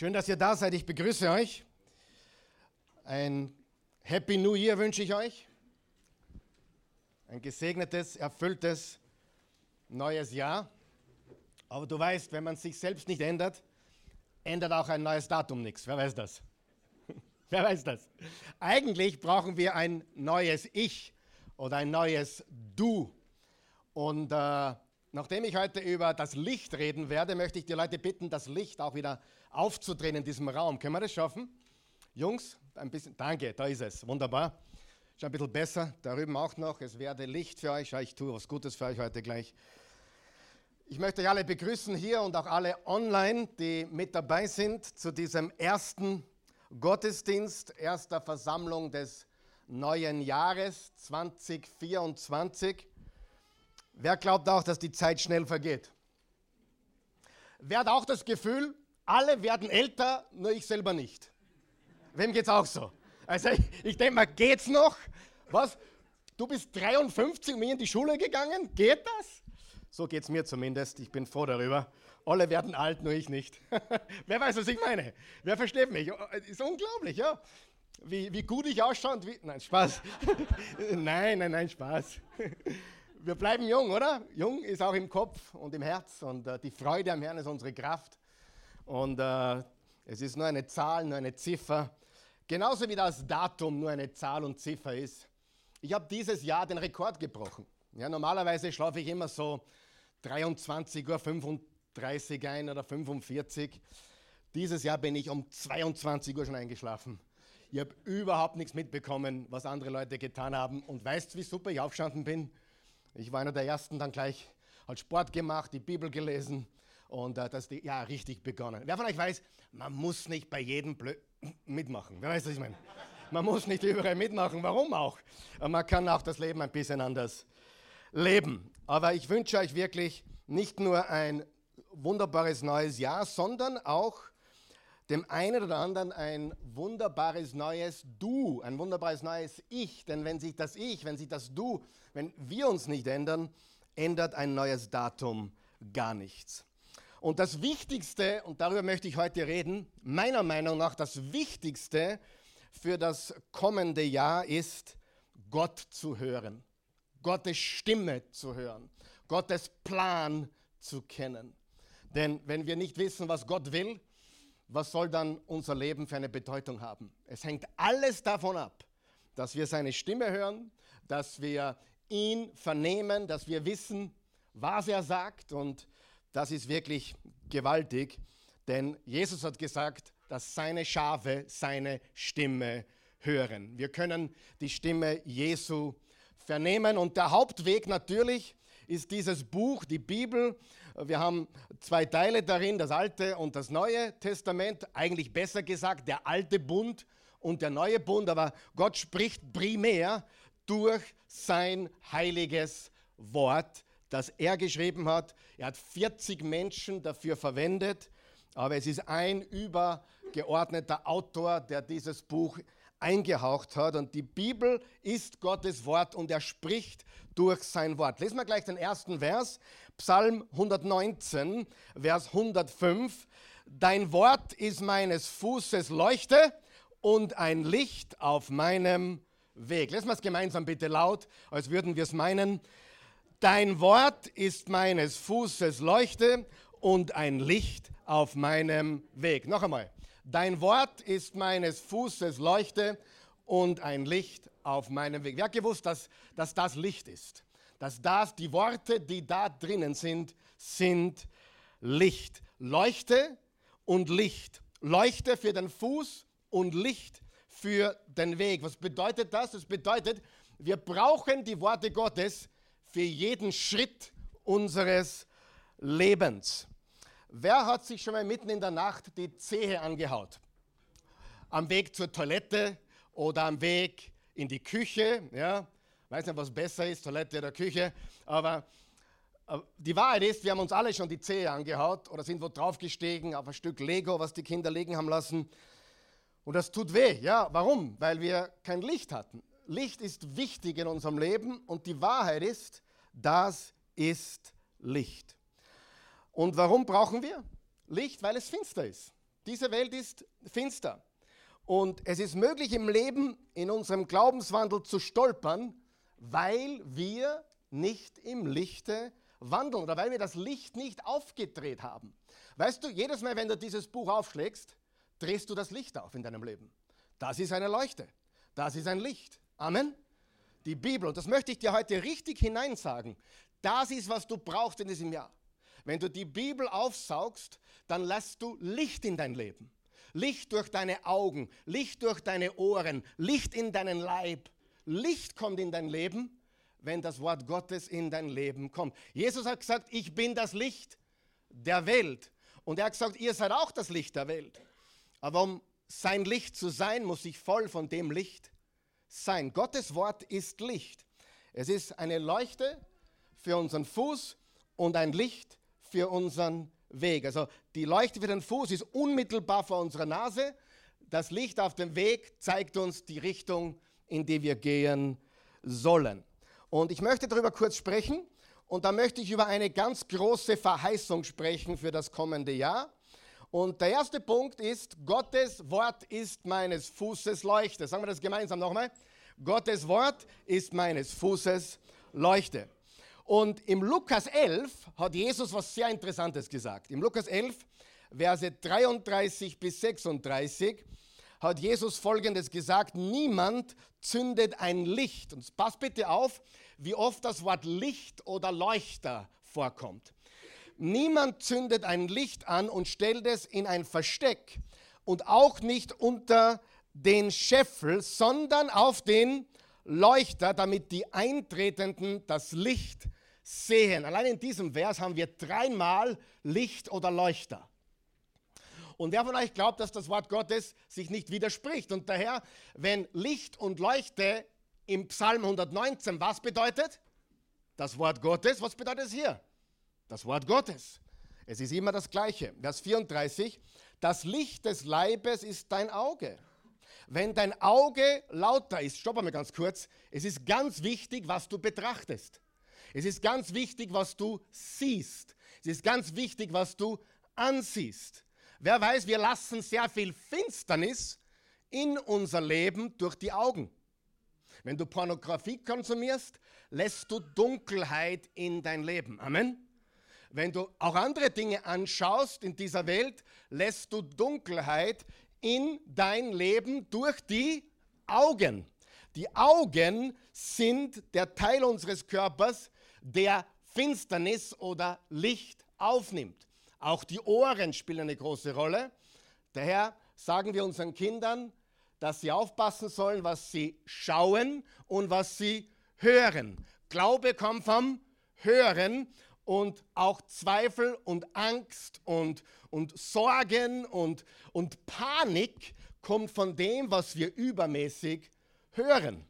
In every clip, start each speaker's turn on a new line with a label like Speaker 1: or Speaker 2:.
Speaker 1: Schön, dass ihr da seid. Ich begrüße euch. Ein Happy New Year wünsche ich euch. Ein gesegnetes, erfülltes neues Jahr. Aber du weißt, wenn man sich selbst nicht ändert, ändert auch ein neues Datum nichts. Wer weiß das? Wer weiß das? Eigentlich brauchen wir ein neues Ich oder ein neues Du. Und äh, nachdem ich heute über das Licht reden werde, möchte ich die Leute bitten, das Licht auch wieder aufzudrehen in diesem Raum. Können wir das schaffen? Jungs, ein bisschen. Danke, da ist es. Wunderbar. Schon ein bisschen besser. Da drüben auch noch. Es werde Licht für euch. Ich tue was Gutes für euch heute gleich. Ich möchte euch alle begrüßen hier und auch alle online, die mit dabei sind zu diesem ersten Gottesdienst, erster Versammlung des neuen Jahres 2024. Wer glaubt auch, dass die Zeit schnell vergeht? Wer hat auch das Gefühl, alle werden älter, nur ich selber nicht? Wem geht's auch so? Also ich, ich denke mal, geht's noch? Was? Du bist 53 und mir in die Schule gegangen? Geht das? So geht's mir zumindest. Ich bin froh darüber. Alle werden alt, nur ich nicht. Wer weiß, was ich meine? Wer versteht mich? Ist unglaublich, ja? Wie, wie gut ich ausschaue und wie. Nein, Spaß. nein, nein, nein, Spaß. Wir bleiben jung, oder? Jung ist auch im Kopf und im Herz und äh, die Freude am Herrn ist unsere Kraft. Und äh, es ist nur eine Zahl, nur eine Ziffer. Genauso wie das Datum nur eine Zahl und Ziffer ist. Ich habe dieses Jahr den Rekord gebrochen. Ja, normalerweise schlafe ich immer so 23.35 Uhr ein oder 45. Dieses Jahr bin ich um 22 Uhr schon eingeschlafen. Ich habe überhaupt nichts mitbekommen, was andere Leute getan haben. Und weißt, wie super ich aufgestanden bin? Ich war einer der Ersten, dann gleich hat Sport gemacht, die Bibel gelesen und äh, das die, ja richtig begonnen. Wer von euch weiß, man muss nicht bei jedem Blö mitmachen. Wer weiß, was ich meine? Man muss nicht überall mitmachen. Warum auch? Man kann auch das Leben ein bisschen anders leben. Aber ich wünsche euch wirklich nicht nur ein wunderbares neues Jahr, sondern auch dem einen oder anderen ein wunderbares neues Du, ein wunderbares neues Ich. Denn wenn sich das Ich, wenn sich das Du, wenn wir uns nicht ändern, ändert ein neues Datum gar nichts. Und das Wichtigste, und darüber möchte ich heute reden, meiner Meinung nach das Wichtigste für das kommende Jahr ist, Gott zu hören, Gottes Stimme zu hören, Gottes Plan zu kennen. Denn wenn wir nicht wissen, was Gott will, was soll dann unser Leben für eine Bedeutung haben? Es hängt alles davon ab, dass wir seine Stimme hören, dass wir ihn vernehmen, dass wir wissen, was er sagt. Und das ist wirklich gewaltig, denn Jesus hat gesagt, dass seine Schafe seine Stimme hören. Wir können die Stimme Jesu vernehmen und der Hauptweg natürlich ist dieses Buch, die Bibel. Wir haben zwei Teile darin, das Alte und das Neue Testament, eigentlich besser gesagt der alte Bund und der neue Bund, aber Gott spricht primär durch sein heiliges Wort, das er geschrieben hat. Er hat 40 Menschen dafür verwendet, aber es ist ein übergeordneter Autor, der dieses Buch eingehaucht hat. Und die Bibel ist Gottes Wort und er spricht durch sein Wort. Lesen wir gleich den ersten Vers, Psalm 119, Vers 105. Dein Wort ist meines Fußes Leuchte und ein Licht auf meinem Weg. Lesen wir es gemeinsam bitte laut, als würden wir es meinen. Dein Wort ist meines Fußes Leuchte und ein Licht auf meinem Weg. Noch einmal. Dein Wort ist meines Fußes Leuchte und ein Licht auf meinem Weg. Wer hat gewusst, dass, dass das Licht ist? Dass das, die Worte, die da drinnen sind, sind Licht. Leuchte und Licht. Leuchte für den Fuß und Licht für den Weg. Was bedeutet das? Das bedeutet, wir brauchen die Worte Gottes für jeden Schritt unseres Lebens. Wer hat sich schon mal mitten in der Nacht die Zehe angehaut? Am Weg zur Toilette oder am Weg in die Küche? Ja, weiß nicht, was besser ist, Toilette oder Küche. Aber die Wahrheit ist, wir haben uns alle schon die Zehe angehaut oder sind wo draufgestiegen auf ein Stück Lego, was die Kinder liegen haben lassen. Und das tut weh. Ja, warum? Weil wir kein Licht hatten. Licht ist wichtig in unserem Leben und die Wahrheit ist, das ist Licht. Und warum brauchen wir Licht? Weil es finster ist. Diese Welt ist finster. Und es ist möglich im Leben, in unserem Glaubenswandel zu stolpern, weil wir nicht im Lichte wandeln oder weil wir das Licht nicht aufgedreht haben. Weißt du, jedes Mal, wenn du dieses Buch aufschlägst, drehst du das Licht auf in deinem Leben. Das ist eine Leuchte. Das ist ein Licht. Amen. Die Bibel, und das möchte ich dir heute richtig hineinsagen, das ist, was du brauchst in diesem Jahr. Wenn du die Bibel aufsaugst, dann lässt du Licht in dein Leben. Licht durch deine Augen, Licht durch deine Ohren, Licht in deinen Leib. Licht kommt in dein Leben, wenn das Wort Gottes in dein Leben kommt. Jesus hat gesagt, ich bin das Licht der Welt. Und er hat gesagt, ihr seid auch das Licht der Welt. Aber um sein Licht zu sein, muss ich voll von dem Licht sein. Gottes Wort ist Licht. Es ist eine Leuchte für unseren Fuß und ein Licht für unseren Weg. Also die Leuchte für den Fuß ist unmittelbar vor unserer Nase. Das Licht auf dem Weg zeigt uns die Richtung, in die wir gehen sollen. Und ich möchte darüber kurz sprechen. Und da möchte ich über eine ganz große Verheißung sprechen für das kommende Jahr. Und der erste Punkt ist, Gottes Wort ist meines Fußes Leuchte. Sagen wir das gemeinsam nochmal. Gottes Wort ist meines Fußes Leuchte. Und im Lukas 11 hat Jesus was sehr Interessantes gesagt. Im Lukas 11, Verse 33 bis 36, hat Jesus Folgendes gesagt, niemand zündet ein Licht. Und pass bitte auf, wie oft das Wort Licht oder Leuchter vorkommt. Niemand zündet ein Licht an und stellt es in ein Versteck und auch nicht unter den Scheffel, sondern auf den Leuchter, damit die Eintretenden das Licht sehen. Allein in diesem Vers haben wir dreimal Licht oder Leuchter. Und wer von euch glaubt, dass das Wort Gottes sich nicht widerspricht? Und daher, wenn Licht und Leuchte im Psalm 119 was bedeutet? Das Wort Gottes. Was bedeutet es hier? Das Wort Gottes. Es ist immer das Gleiche. Vers 34. Das Licht des Leibes ist dein Auge. Wenn dein Auge lauter ist, stopp mal ganz kurz, es ist ganz wichtig, was du betrachtest. Es ist ganz wichtig, was du siehst. Es ist ganz wichtig, was du ansiehst. Wer weiß, wir lassen sehr viel Finsternis in unser Leben durch die Augen. Wenn du Pornografie konsumierst, lässt du Dunkelheit in dein Leben. Amen. Wenn du auch andere Dinge anschaust in dieser Welt, lässt du Dunkelheit in dein Leben durch die Augen. Die Augen sind der Teil unseres Körpers, der Finsternis oder Licht aufnimmt. Auch die Ohren spielen eine große Rolle. Daher sagen wir unseren Kindern, dass sie aufpassen sollen, was sie schauen und was sie hören. Glaube kommt vom Hören und auch Zweifel und Angst und, und Sorgen und, und Panik kommt von dem, was wir übermäßig hören.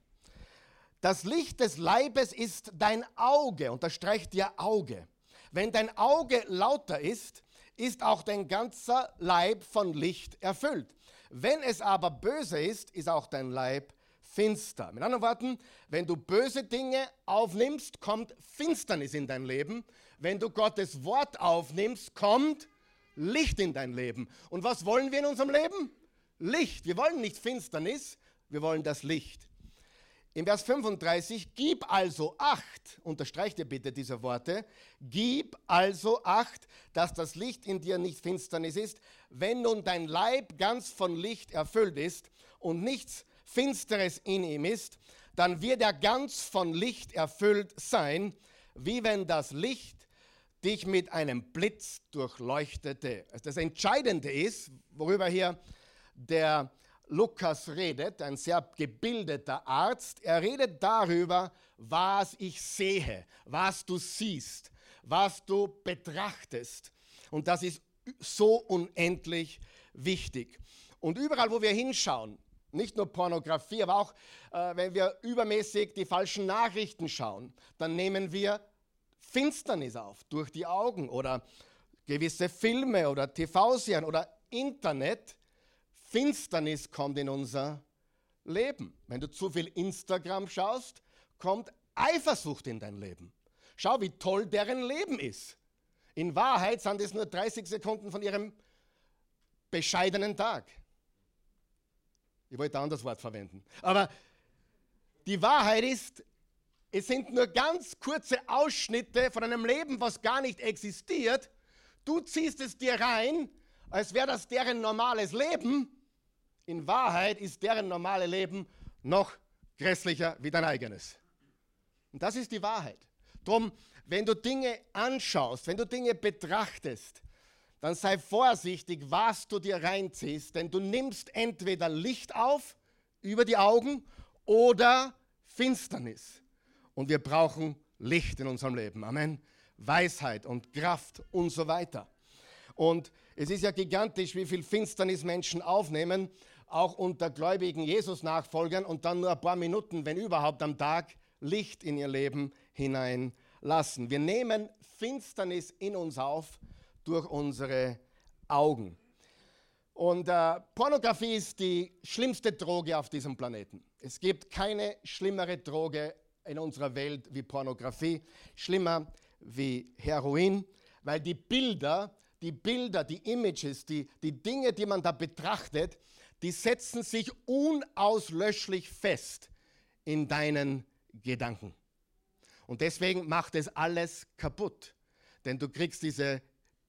Speaker 1: Das Licht des Leibes ist dein Auge, unterstreicht dir Auge. Wenn dein Auge lauter ist, ist auch dein ganzer Leib von Licht erfüllt. Wenn es aber böse ist, ist auch dein Leib finster. Mit anderen Worten, wenn du böse Dinge aufnimmst, kommt Finsternis in dein Leben. Wenn du Gottes Wort aufnimmst, kommt Licht in dein Leben. Und was wollen wir in unserem Leben? Licht. Wir wollen nicht Finsternis, wir wollen das Licht. Im Vers 35, gib also acht, unterstreicht ihr bitte diese Worte, gib also acht, dass das Licht in dir nicht Finsternis ist. Wenn nun dein Leib ganz von Licht erfüllt ist und nichts Finsteres in ihm ist, dann wird er ganz von Licht erfüllt sein, wie wenn das Licht dich mit einem Blitz durchleuchtete. Also das Entscheidende ist, worüber hier der Lukas redet, ein sehr gebildeter Arzt, er redet darüber, was ich sehe, was du siehst, was du betrachtest. Und das ist so unendlich wichtig. Und überall, wo wir hinschauen, nicht nur Pornografie, aber auch äh, wenn wir übermäßig die falschen Nachrichten schauen, dann nehmen wir Finsternis auf durch die Augen oder gewisse Filme oder TV-Serien oder Internet Finsternis kommt in unser Leben. Wenn du zu viel Instagram schaust, kommt Eifersucht in dein Leben. Schau, wie toll deren Leben ist. In Wahrheit sind es nur 30 Sekunden von ihrem bescheidenen Tag. Ich wollte ein anderes Wort verwenden. Aber die Wahrheit ist, es sind nur ganz kurze Ausschnitte von einem Leben, was gar nicht existiert. Du ziehst es dir rein, als wäre das deren normales Leben. In Wahrheit ist deren normale Leben noch grässlicher wie dein eigenes. Und das ist die Wahrheit. Drum, wenn du Dinge anschaust, wenn du Dinge betrachtest, dann sei vorsichtig, was du dir reinziehst, denn du nimmst entweder Licht auf über die Augen oder Finsternis. Und wir brauchen Licht in unserem Leben. Amen. Weisheit und Kraft und so weiter. Und es ist ja gigantisch, wie viel Finsternis Menschen aufnehmen, auch unter gläubigen Jesus-Nachfolgern und dann nur ein paar Minuten, wenn überhaupt am Tag, Licht in ihr Leben hineinlassen. Wir nehmen Finsternis in uns auf durch unsere Augen. Und äh, Pornografie ist die schlimmste Droge auf diesem Planeten. Es gibt keine schlimmere Droge in unserer Welt wie Pornografie, schlimmer wie Heroin, weil die Bilder, die Bilder, die Images, die, die Dinge, die man da betrachtet, die setzen sich unauslöschlich fest in deinen Gedanken. Und deswegen macht es alles kaputt, denn du kriegst diese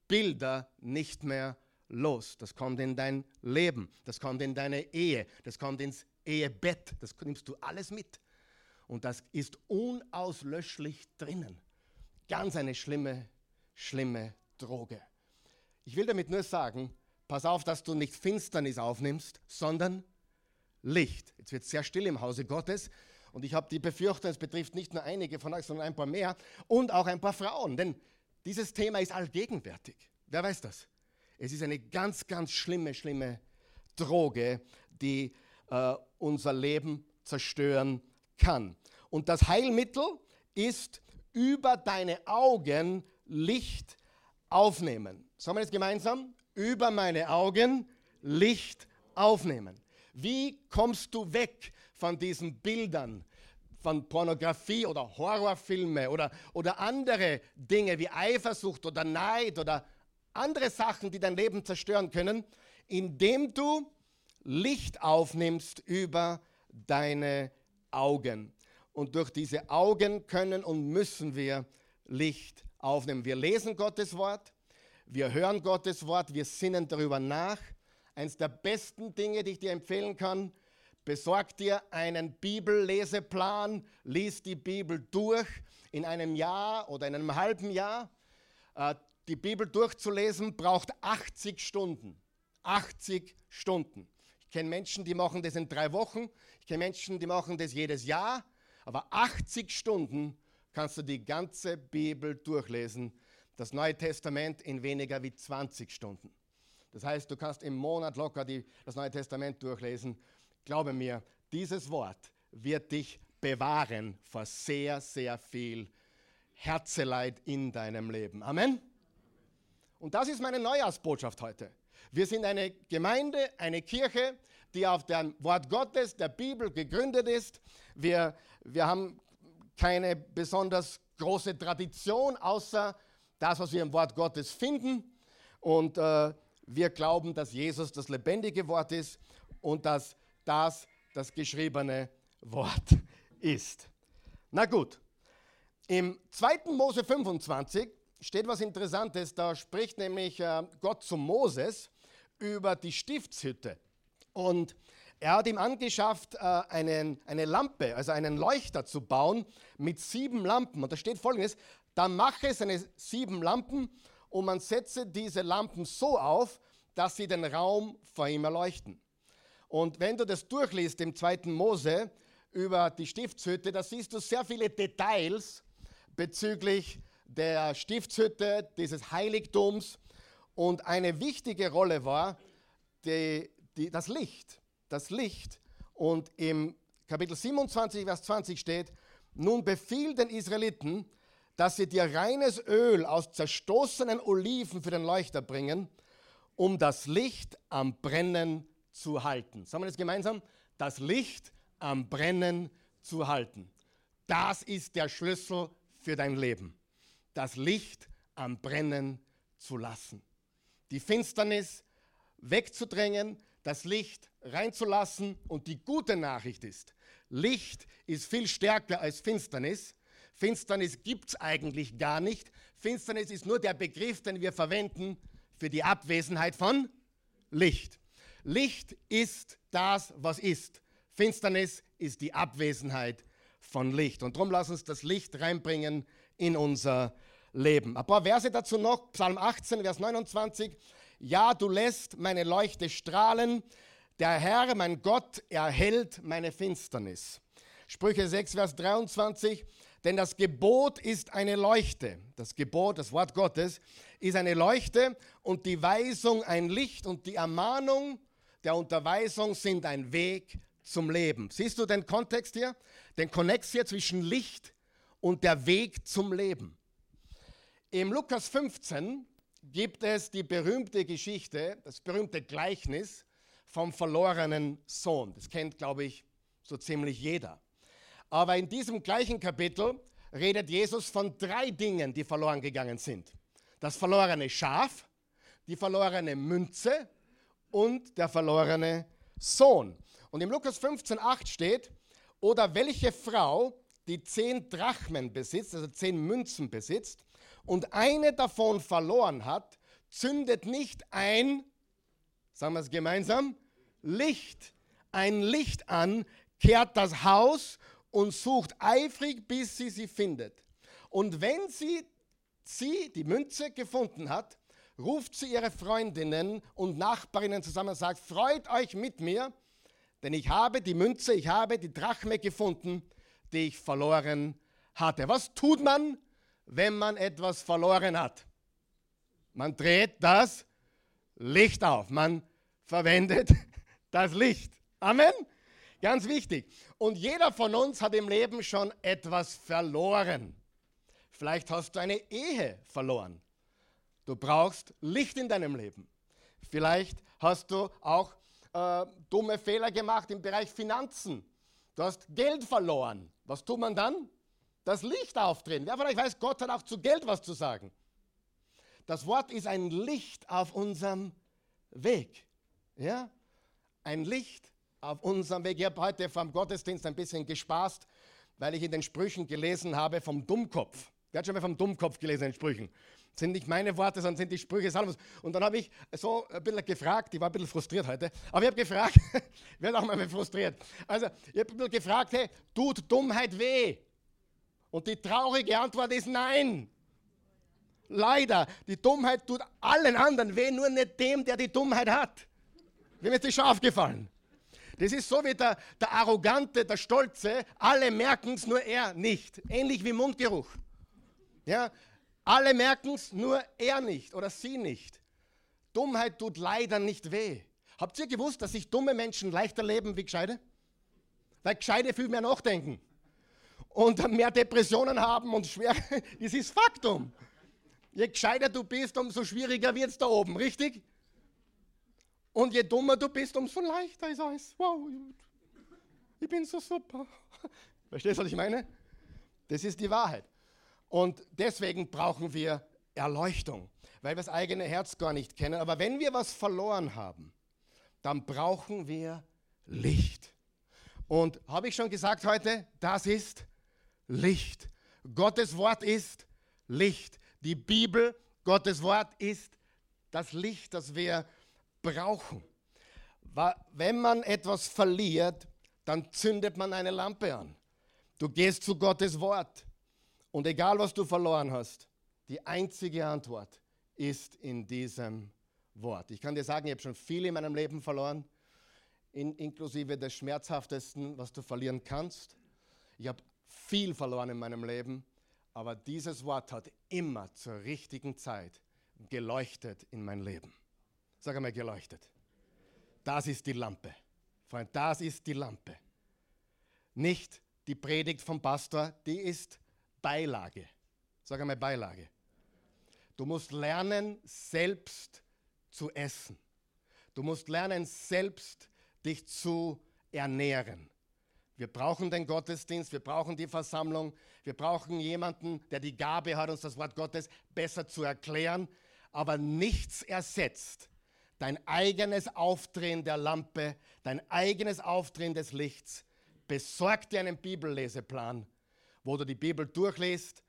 Speaker 1: Bilder nicht mehr los. Das kommt in dein Leben, das kommt in deine Ehe, das kommt ins Ehebett, das nimmst du alles mit. Und das ist unauslöschlich drinnen. Ganz eine schlimme, schlimme Droge. Ich will damit nur sagen, pass auf, dass du nicht Finsternis aufnimmst, sondern Licht. Jetzt wird es sehr still im Hause Gottes. Und ich habe die Befürchtung, es betrifft nicht nur einige von euch, sondern ein paar mehr und auch ein paar Frauen. Denn dieses Thema ist allgegenwärtig. Wer weiß das? Es ist eine ganz, ganz schlimme, schlimme Droge, die äh, unser Leben zerstören kann. Und das Heilmittel ist über deine Augen Licht aufnehmen. Sagen wir jetzt gemeinsam? Über meine Augen Licht aufnehmen. Wie kommst du weg von diesen Bildern, von Pornografie oder Horrorfilme oder, oder andere Dinge wie Eifersucht oder Neid oder andere Sachen, die dein Leben zerstören können, indem du Licht aufnimmst über deine Augen. Und durch diese Augen können und müssen wir Licht aufnehmen. Wir lesen Gottes Wort, wir hören Gottes Wort, wir sinnen darüber nach. Eines der besten Dinge, die ich dir empfehlen kann, besorg dir einen Bibelleseplan, lies die Bibel durch in einem Jahr oder in einem halben Jahr. Äh, die Bibel durchzulesen braucht 80 Stunden. 80 Stunden. Ich kenne Menschen, die machen das in drei Wochen. Ich kenne Menschen, die machen das jedes Jahr. Aber 80 Stunden kannst du die ganze Bibel durchlesen. Das Neue Testament in weniger wie 20 Stunden. Das heißt, du kannst im Monat locker die, das Neue Testament durchlesen. Glaube mir, dieses Wort wird dich bewahren vor sehr, sehr viel Herzeleid in deinem Leben. Amen. Und das ist meine Neujahrsbotschaft heute. Wir sind eine Gemeinde, eine Kirche, die auf dem Wort Gottes, der Bibel gegründet ist. Wir, wir haben keine besonders große Tradition, außer das, was wir im Wort Gottes finden. Und äh, wir glauben, dass Jesus das lebendige Wort ist und dass das das geschriebene Wort ist. Na gut, im 2. Mose 25 steht was Interessantes. Da spricht nämlich äh, Gott zu Moses über die Stiftshütte. Und er hat ihm angeschafft, äh, einen, eine Lampe, also einen Leuchter zu bauen mit sieben Lampen. Und da steht folgendes: Dann mache seine sieben Lampen und man setze diese Lampen so auf, dass sie den Raum vor ihm erleuchten. Und wenn du das durchliest im 2. Mose über die Stiftshütte, da siehst du sehr viele Details bezüglich der Stiftshütte, dieses Heiligtums. Und eine wichtige Rolle war die, die, das Licht das Licht. Und im Kapitel 27, Vers 20 steht, nun befiehl den Israeliten, dass sie dir reines Öl aus zerstoßenen Oliven für den Leuchter bringen, um das Licht am Brennen zu halten. Sagen wir das gemeinsam? Das Licht am Brennen zu halten. Das ist der Schlüssel für dein Leben. Das Licht am Brennen zu lassen. Die Finsternis wegzudrängen, das Licht reinzulassen. Und die gute Nachricht ist, Licht ist viel stärker als Finsternis. Finsternis gibt es eigentlich gar nicht. Finsternis ist nur der Begriff, den wir verwenden für die Abwesenheit von Licht. Licht ist das, was ist. Finsternis ist die Abwesenheit von Licht. Und darum lass uns das Licht reinbringen in unser Leben. Ein paar Verse dazu noch. Psalm 18, Vers 29. Ja, du lässt meine Leuchte strahlen. Der Herr, mein Gott, erhält meine Finsternis. Sprüche 6, Vers 23. Denn das Gebot ist eine Leuchte. Das Gebot, das Wort Gottes, ist eine Leuchte und die Weisung ein Licht und die Ermahnung der Unterweisung sind ein Weg zum Leben. Siehst du den Kontext hier? Den Konnex hier zwischen Licht und der Weg zum Leben. Im Lukas 15 gibt es die berühmte Geschichte, das berühmte Gleichnis vom verlorenen Sohn. Das kennt, glaube ich, so ziemlich jeder. Aber in diesem gleichen Kapitel redet Jesus von drei Dingen, die verloren gegangen sind. Das verlorene Schaf, die verlorene Münze und der verlorene Sohn. Und im Lukas 15,8 steht, oder welche Frau, die zehn Drachmen besitzt, also zehn Münzen besitzt, und eine davon verloren hat, zündet nicht ein, sagen wir es gemeinsam, Licht, ein Licht an, kehrt das Haus und sucht eifrig, bis sie sie findet. Und wenn sie sie, die Münze, gefunden hat, ruft sie ihre Freundinnen und Nachbarinnen zusammen und sagt, freut euch mit mir, denn ich habe die Münze, ich habe die Drachme gefunden, die ich verloren hatte. Was tut man, wenn man etwas verloren hat? Man dreht das Licht auf. Man verwendet das Licht. Amen. Ganz wichtig. Und jeder von uns hat im Leben schon etwas verloren. Vielleicht hast du eine Ehe verloren. Du brauchst Licht in deinem Leben. Vielleicht hast du auch äh, dumme Fehler gemacht im Bereich Finanzen. Du hast Geld verloren. Was tut man dann? Das Licht aufdrehen. Wer von euch weiß, Gott hat auch zu Geld was zu sagen. Das Wort ist ein Licht auf unserem Weg. Ja? Ein Licht auf unserem Weg. Ich habe heute vom Gottesdienst ein bisschen gespaßt, weil ich in den Sprüchen gelesen habe vom Dummkopf. Wer hat schon mal vom Dummkopf gelesen in den Sprüchen? Das sind nicht meine Worte, sondern sind die Sprüche Salomos. Und dann habe ich so ein bisschen gefragt, ich war ein bisschen frustriert heute, aber ich habe gefragt, ich werde auch mal frustriert. Also, ich habe ein bisschen gefragt, hey, tut Dummheit weh? Und die traurige Antwort ist nein. Leider, die Dummheit tut allen anderen weh, nur nicht dem, der die Dummheit hat. Wem ist das schon aufgefallen? Das ist so wie der, der Arrogante, der Stolze. Alle merken es, nur er nicht. Ähnlich wie Mundgeruch. Ja, alle merken es, nur er nicht oder sie nicht. Dummheit tut leider nicht weh. Habt ihr gewusst, dass sich dumme Menschen leichter leben wie Gescheide? Weil Gescheide viel mehr nachdenken und mehr Depressionen haben und schwer. Das ist Faktum. Je gescheiter du bist, umso schwieriger wird es da oben, richtig? Und je dummer du bist, umso leichter ist alles. Wow, ich bin so super. Verstehst du, was ich meine? Das ist die Wahrheit. Und deswegen brauchen wir Erleuchtung, weil wir das eigene Herz gar nicht kennen. Aber wenn wir was verloren haben, dann brauchen wir Licht. Und habe ich schon gesagt heute, das ist Licht. Gottes Wort ist Licht. Die Bibel, Gottes Wort ist das Licht, das wir brauchen. Wenn man etwas verliert, dann zündet man eine Lampe an. Du gehst zu Gottes Wort. Und egal, was du verloren hast, die einzige Antwort ist in diesem Wort. Ich kann dir sagen, ich habe schon viel in meinem Leben verloren, in, inklusive des Schmerzhaftesten, was du verlieren kannst. Ich habe viel verloren in meinem Leben, aber dieses Wort hat immer zur richtigen Zeit geleuchtet in mein Leben. Sag einmal geleuchtet. Das ist die Lampe. Freund, das ist die Lampe. Nicht die Predigt vom Pastor, die ist Beilage. Sag einmal Beilage. Du musst lernen, selbst zu essen. Du musst lernen, selbst dich zu ernähren. Wir brauchen den Gottesdienst, wir brauchen die Versammlung, wir brauchen jemanden, der die Gabe hat, uns das Wort Gottes besser zu erklären, aber nichts ersetzt dein eigenes Aufdrehen der Lampe, dein eigenes Aufdrehen des Lichts. Besorg dir einen Bibelleseplan, wo du die Bibel durchliest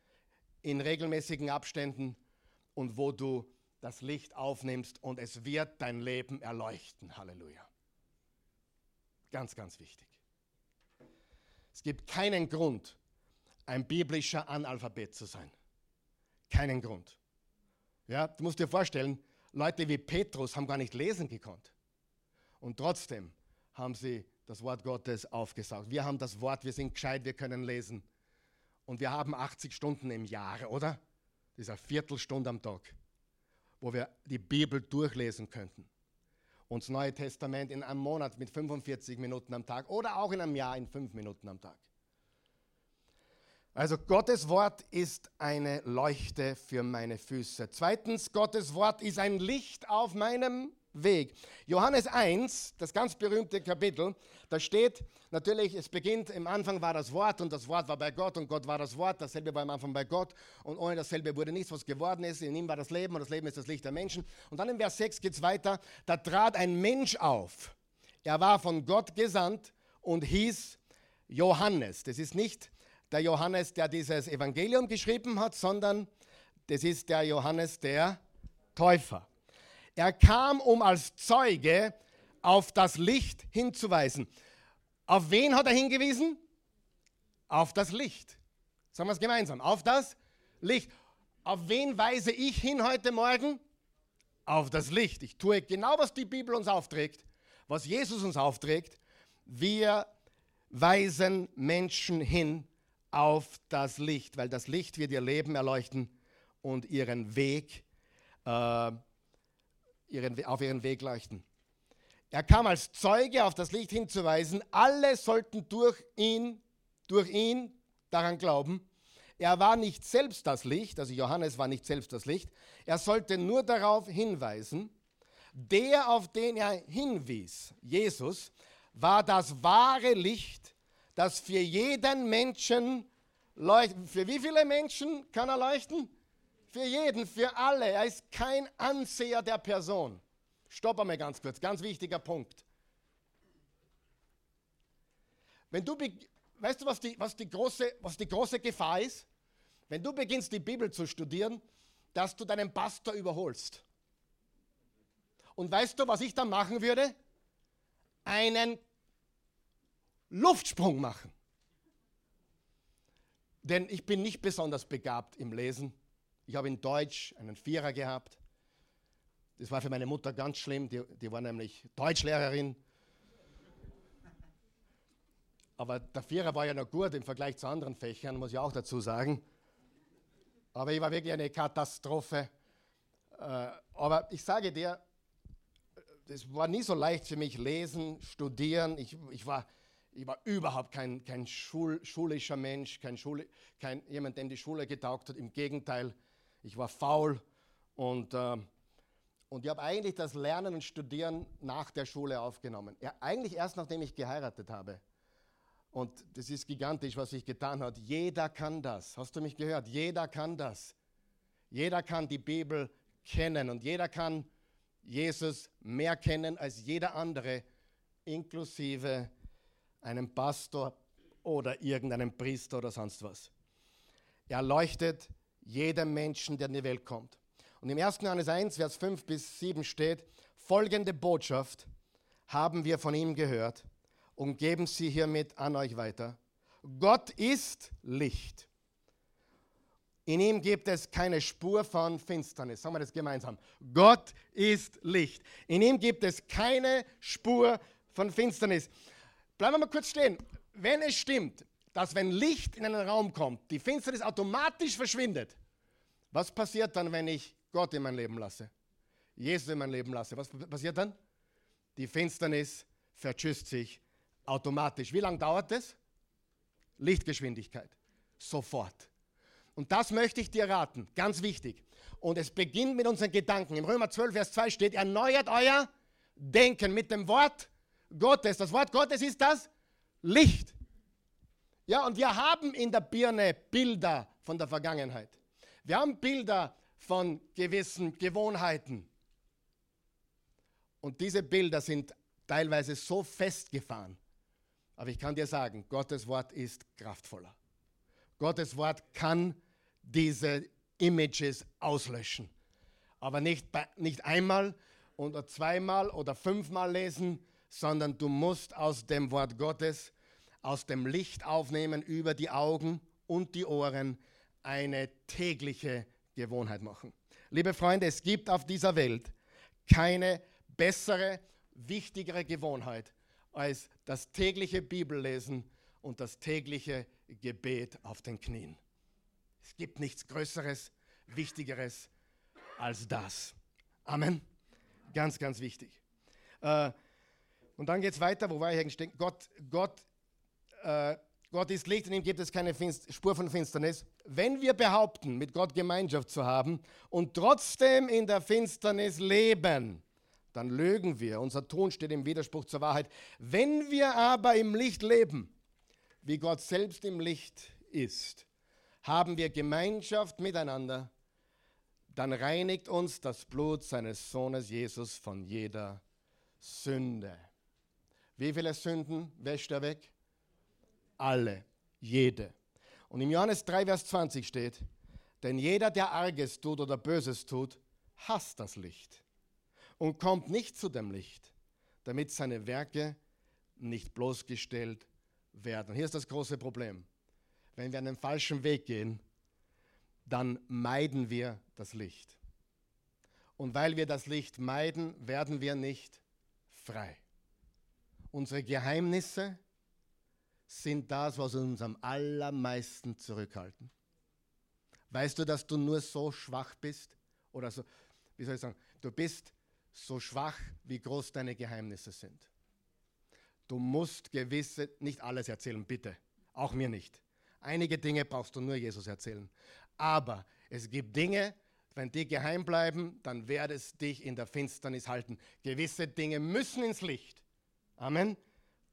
Speaker 1: in regelmäßigen Abständen und wo du das Licht aufnimmst und es wird dein Leben erleuchten. Halleluja. Ganz, ganz wichtig. Es gibt keinen Grund, ein biblischer Analphabet zu sein. Keinen Grund. Ja, du musst dir vorstellen, Leute wie Petrus haben gar nicht lesen gekonnt. Und trotzdem haben sie das Wort Gottes aufgesaugt. Wir haben das Wort, wir sind gescheit, wir können lesen. Und wir haben 80 Stunden im Jahr, oder? Das ist eine Viertelstunde am Tag, wo wir die Bibel durchlesen könnten. Und das Neue Testament in einem Monat mit 45 Minuten am Tag oder auch in einem Jahr in 5 Minuten am Tag. Also Gottes Wort ist eine Leuchte für meine Füße. Zweitens, Gottes Wort ist ein Licht auf meinem Weg. Johannes 1, das ganz berühmte Kapitel, da steht natürlich, es beginnt, im Anfang war das Wort und das Wort war bei Gott und Gott war das Wort, dasselbe war am Anfang bei Gott und ohne dasselbe wurde nichts, was geworden ist, in ihm war das Leben und das Leben ist das Licht der Menschen. Und dann im Vers 6 geht es weiter, da trat ein Mensch auf. Er war von Gott gesandt und hieß Johannes. Das ist nicht der Johannes, der dieses Evangelium geschrieben hat, sondern das ist der Johannes der Täufer. Er kam, um als Zeuge auf das Licht hinzuweisen. Auf wen hat er hingewiesen? Auf das Licht. Sagen wir es gemeinsam. Auf das Licht. Auf wen weise ich hin heute Morgen? Auf das Licht. Ich tue genau, was die Bibel uns aufträgt, was Jesus uns aufträgt. Wir weisen Menschen hin auf das Licht, weil das Licht wird ihr Leben erleuchten und ihren Weg, äh, ihren, auf ihren Weg leuchten. Er kam als Zeuge auf das Licht hinzuweisen, alle sollten durch ihn, durch ihn daran glauben. Er war nicht selbst das Licht, also Johannes war nicht selbst das Licht, er sollte nur darauf hinweisen, der, auf den er hinwies, Jesus, war das wahre Licht, das für jeden Menschen leuchtet. Für wie viele Menschen kann er leuchten? Für jeden, für alle. Er ist kein Anseher der Person. Stopp einmal ganz kurz, ganz wichtiger Punkt. Wenn du, weißt du, was die, was, die große, was die große Gefahr ist? Wenn du beginnst, die Bibel zu studieren, dass du deinen Pastor überholst. Und weißt du, was ich dann machen würde? Einen Luftsprung machen. Denn ich bin nicht besonders begabt im Lesen. Ich habe in Deutsch einen Vierer gehabt. Das war für meine Mutter ganz schlimm. Die, die war nämlich Deutschlehrerin. Aber der Vierer war ja noch gut im Vergleich zu anderen Fächern, muss ich auch dazu sagen. Aber ich war wirklich eine Katastrophe. Äh, aber ich sage dir, es war nie so leicht für mich, lesen, studieren. Ich, ich war ich war überhaupt kein, kein Schul, schulischer Mensch, kein, Schule, kein jemand, dem die Schule getaugt hat. Im Gegenteil, ich war faul und, äh, und ich habe eigentlich das Lernen und Studieren nach der Schule aufgenommen. Ja, eigentlich erst nachdem ich geheiratet habe. Und das ist gigantisch, was ich getan habe. Jeder kann das. Hast du mich gehört? Jeder kann das. Jeder kann die Bibel kennen und jeder kann Jesus mehr kennen als jeder andere, inklusive einem Pastor oder irgendeinem Priester oder sonst was. Er leuchtet jedem Menschen, der in die Welt kommt. Und im 1. Johannes 1, Vers 5 bis 7 steht, folgende Botschaft haben wir von ihm gehört und geben sie hiermit an euch weiter. Gott ist Licht. In ihm gibt es keine Spur von Finsternis. Sagen wir das gemeinsam. Gott ist Licht. In ihm gibt es keine Spur von Finsternis. Bleiben wir mal kurz stehen. Wenn es stimmt, dass wenn Licht in einen Raum kommt, die Finsternis automatisch verschwindet, was passiert dann, wenn ich Gott in mein Leben lasse? Jesus in mein Leben lasse? Was passiert dann? Die Finsternis vertschüsst sich automatisch. Wie lange dauert es? Lichtgeschwindigkeit. Sofort. Und das möchte ich dir raten, ganz wichtig. Und es beginnt mit unseren Gedanken. Im Römer 12, Vers 2 steht, erneuert euer Denken mit dem Wort Gottes. Das Wort Gottes ist das Licht. Ja, und wir haben in der Birne Bilder von der Vergangenheit. Wir haben Bilder von gewissen Gewohnheiten. Und diese Bilder sind teilweise so festgefahren. Aber ich kann dir sagen, Gottes Wort ist kraftvoller. Gottes Wort kann diese Images auslöschen. Aber nicht, nicht einmal oder zweimal oder fünfmal lesen, sondern du musst aus dem Wort Gottes, aus dem Licht aufnehmen über die Augen und die Ohren eine tägliche Gewohnheit machen. Liebe Freunde, es gibt auf dieser Welt keine bessere, wichtigere Gewohnheit als das tägliche Bibellesen und das tägliche Gebet auf den Knien. Es gibt nichts Größeres, Wichtigeres als das. Amen. Ganz, ganz wichtig. Äh, und dann geht es weiter, wo war ich eigentlich? Gott, Gott, äh, Gott ist Licht, in ihm gibt es keine Finst Spur von Finsternis. Wenn wir behaupten, mit Gott Gemeinschaft zu haben und trotzdem in der Finsternis leben, dann lügen wir. Unser Tun steht im Widerspruch zur Wahrheit. Wenn wir aber im Licht leben, wie Gott selbst im Licht ist, haben wir Gemeinschaft miteinander, dann reinigt uns das Blut seines Sohnes Jesus von jeder Sünde. Wie viele Sünden wäscht er weg? Alle, jede. Und im Johannes 3, Vers 20 steht, denn jeder, der Arges tut oder Böses tut, hasst das Licht und kommt nicht zu dem Licht, damit seine Werke nicht bloßgestellt werden. Hier ist das große Problem. Wenn wir einen falschen Weg gehen, dann meiden wir das Licht. Und weil wir das Licht meiden, werden wir nicht frei. Unsere Geheimnisse sind das, was uns am allermeisten zurückhalten. Weißt du, dass du nur so schwach bist? Oder so, wie soll ich sagen, du bist so schwach, wie groß deine Geheimnisse sind. Du musst gewisse, nicht alles erzählen, bitte. Auch mir nicht. Einige Dinge brauchst du nur Jesus erzählen. Aber es gibt Dinge, wenn die geheim bleiben, dann wird es dich in der Finsternis halten. Gewisse Dinge müssen ins Licht. Amen.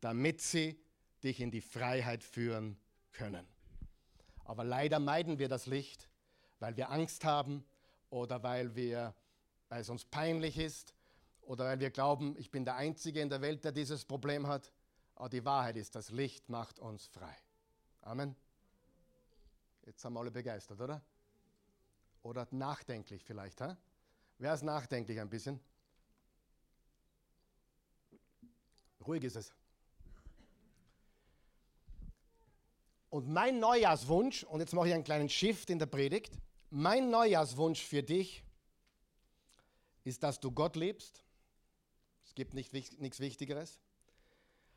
Speaker 1: Damit sie dich in die Freiheit führen können. Aber leider meiden wir das Licht, weil wir Angst haben oder weil, wir, weil es uns peinlich ist oder weil wir glauben, ich bin der Einzige in der Welt, der dieses Problem hat. Aber die Wahrheit ist, das Licht macht uns frei. Amen. Jetzt sind wir alle begeistert, oder? Oder nachdenklich vielleicht. Hä? Wer ist nachdenklich ein bisschen? Ruhig ist es. Und mein Neujahrswunsch, und jetzt mache ich einen kleinen Shift in der Predigt, mein Neujahrswunsch für dich ist, dass du Gott liebst. Es gibt nicht, nichts Wichtigeres.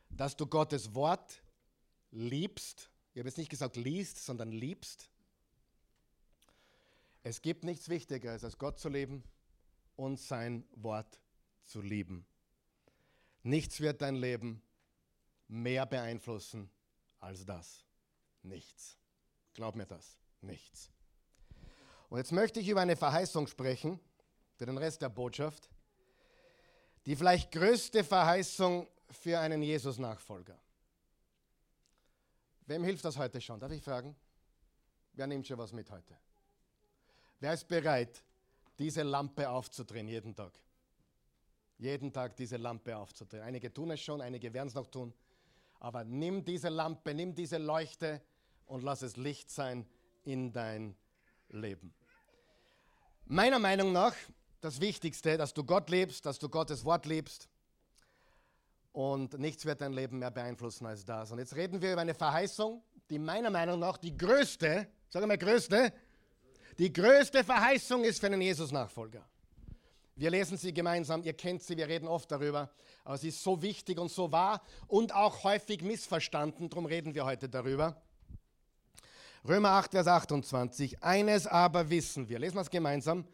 Speaker 1: Dass du Gottes Wort liebst. Ich habe jetzt nicht gesagt liest, sondern liebst. Es gibt nichts Wichtigeres, als Gott zu lieben und sein Wort zu lieben. Nichts wird dein Leben mehr beeinflussen als das. Nichts. Glaub mir das. Nichts. Und jetzt möchte ich über eine Verheißung sprechen, für den Rest der Botschaft. Die vielleicht größte Verheißung für einen Jesus-Nachfolger. Wem hilft das heute schon? Darf ich fragen? Wer nimmt schon was mit heute? Wer ist bereit, diese Lampe aufzudrehen jeden Tag? Jeden Tag diese Lampe aufzudrehen. Einige tun es schon, einige werden es noch tun. Aber nimm diese Lampe, nimm diese Leuchte und lass es Licht sein in dein Leben. Meiner Meinung nach das Wichtigste, dass du Gott liebst, dass du Gottes Wort liebst. Und nichts wird dein Leben mehr beeinflussen als das. Und jetzt reden wir über eine Verheißung, die meiner Meinung nach die größte, sag mal größte, die größte Verheißung ist für einen Jesus-Nachfolger. Wir lesen sie gemeinsam, ihr kennt sie, wir reden oft darüber, aber sie ist so wichtig und so wahr und auch häufig missverstanden, darum reden wir heute darüber. Römer 8, Vers 28, eines aber wissen wir, lesen wir es gemeinsam,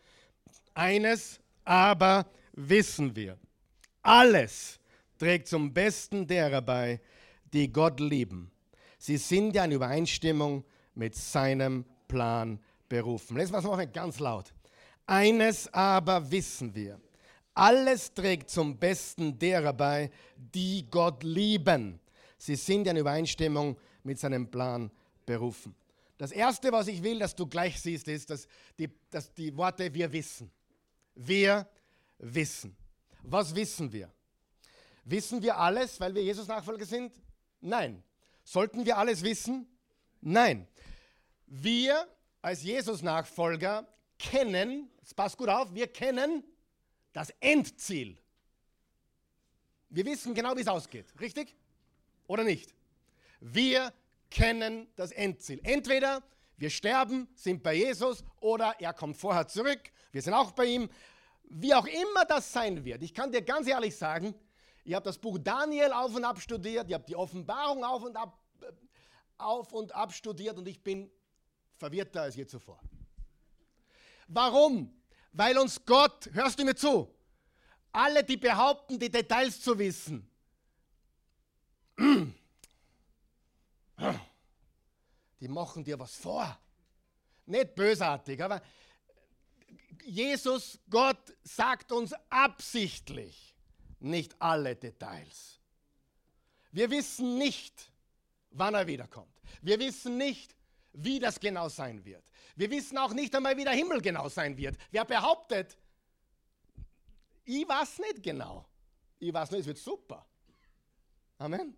Speaker 1: eines aber wissen wir, alles trägt zum Besten derer bei, die Gott lieben. Sie sind ja in Übereinstimmung mit seinem Plan berufen. Lesen wir es mal ganz laut. Eines aber wissen wir. Alles trägt zum Besten derer bei, die Gott lieben. Sie sind in Übereinstimmung mit seinem Plan berufen. Das Erste, was ich will, dass du gleich siehst, ist, dass die, dass die Worte wir wissen. Wir wissen. Was wissen wir? Wissen wir alles, weil wir Jesus Nachfolger sind? Nein. Sollten wir alles wissen? Nein. Wir als Jesus Nachfolger kennen, es passt gut auf, wir kennen das Endziel. Wir wissen genau, wie es ausgeht, richtig? Oder nicht? Wir kennen das Endziel. Entweder wir sterben, sind bei Jesus oder er kommt vorher zurück, wir sind auch bei ihm. Wie auch immer das sein wird, ich kann dir ganz ehrlich sagen, ich habe das Buch Daniel auf und ab studiert, ich habe die Offenbarung auf und ab, äh, auf und ab studiert und ich bin verwirrter als je zuvor. Warum? Weil uns Gott, hörst du mir zu, alle, die behaupten, die Details zu wissen, die machen dir was vor. Nicht bösartig, aber Jesus, Gott sagt uns absichtlich nicht alle Details. Wir wissen nicht, wann er wiederkommt. Wir wissen nicht, wie das genau sein wird. Wir wissen auch nicht einmal, wie der Himmel genau sein wird. Wer behauptet, ich weiß nicht genau. Ich weiß nur, es wird super. Amen.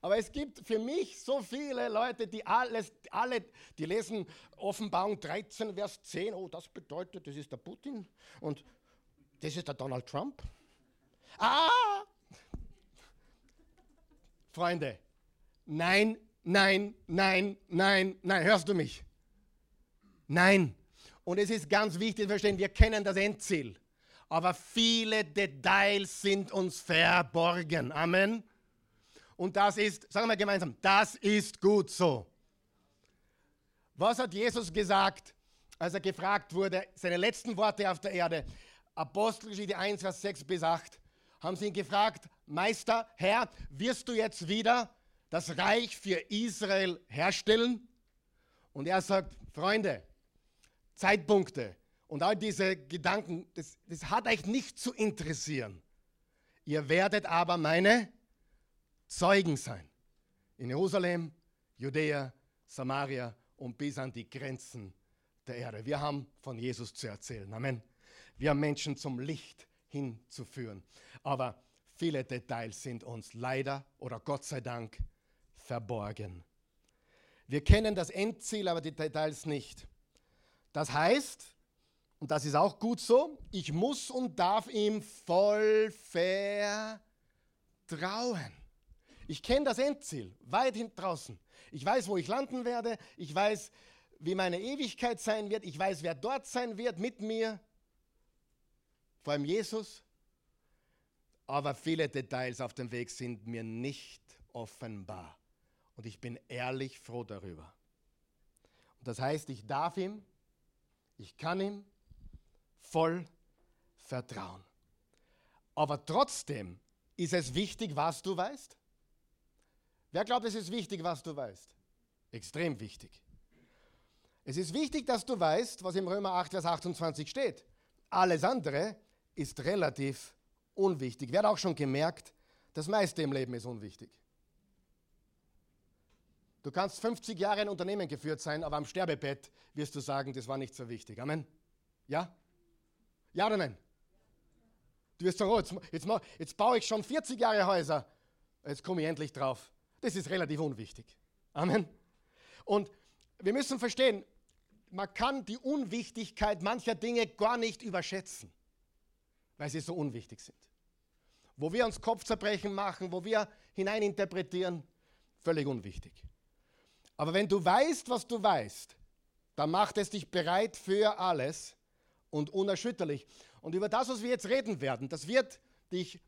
Speaker 1: Aber es gibt für mich so viele Leute, die alles, alle, die lesen Offenbarung 13, Vers 10, oh, das bedeutet, das ist der Putin und das ist der Donald Trump. Ah! Freunde, nein, nein, nein, nein, nein, hörst du mich? Nein. Und es ist ganz wichtig zu verstehen, wir kennen das Endziel, aber viele Details sind uns verborgen. Amen. Und das ist, sagen wir gemeinsam, das ist gut so. Was hat Jesus gesagt, als er gefragt wurde, seine letzten Worte auf der Erde? Apostelgeschichte 1, Vers 6 bis 8 haben sie ihn gefragt, Meister, Herr, wirst du jetzt wieder das Reich für Israel herstellen? Und er sagt, Freunde, Zeitpunkte und all diese Gedanken, das, das hat euch nicht zu interessieren. Ihr werdet aber meine Zeugen sein. In Jerusalem, Judäa, Samaria und bis an die Grenzen der Erde. Wir haben von Jesus zu erzählen. Amen. Wir haben Menschen zum Licht hinzuführen. Aber viele Details sind uns leider oder Gott sei Dank verborgen. Wir kennen das Endziel, aber die Details nicht. Das heißt, und das ist auch gut so, ich muss und darf ihm voll vertrauen. Ich kenne das Endziel, weit hinten draußen. Ich weiß, wo ich landen werde. Ich weiß, wie meine Ewigkeit sein wird. Ich weiß, wer dort sein wird mit mir vor allem Jesus. Aber viele Details auf dem Weg sind mir nicht offenbar. Und ich bin ehrlich froh darüber. Und das heißt, ich darf ihm, ich kann ihm voll vertrauen. Aber trotzdem ist es wichtig, was du weißt. Wer glaubt, es ist wichtig, was du weißt? Extrem wichtig. Es ist wichtig, dass du weißt, was im Römer 8, Vers 28 steht. Alles andere ist relativ unwichtig. Wer hat auch schon gemerkt, das meiste im Leben ist unwichtig. Du kannst 50 Jahre ein Unternehmen geführt sein, aber am Sterbebett wirst du sagen, das war nicht so wichtig. Amen? Ja? Ja oder nein? Du wirst sagen, oh, jetzt, jetzt, jetzt baue ich schon 40 Jahre Häuser. Jetzt komme ich endlich drauf. Das ist relativ unwichtig. Amen. Und wir müssen verstehen, man kann die Unwichtigkeit mancher Dinge gar nicht überschätzen weil sie so unwichtig sind. Wo wir uns Kopfzerbrechen machen, wo wir hineininterpretieren, völlig unwichtig. Aber wenn du weißt, was du weißt, dann macht es dich bereit für alles und unerschütterlich. Und über das, was wir jetzt reden werden, das wird dich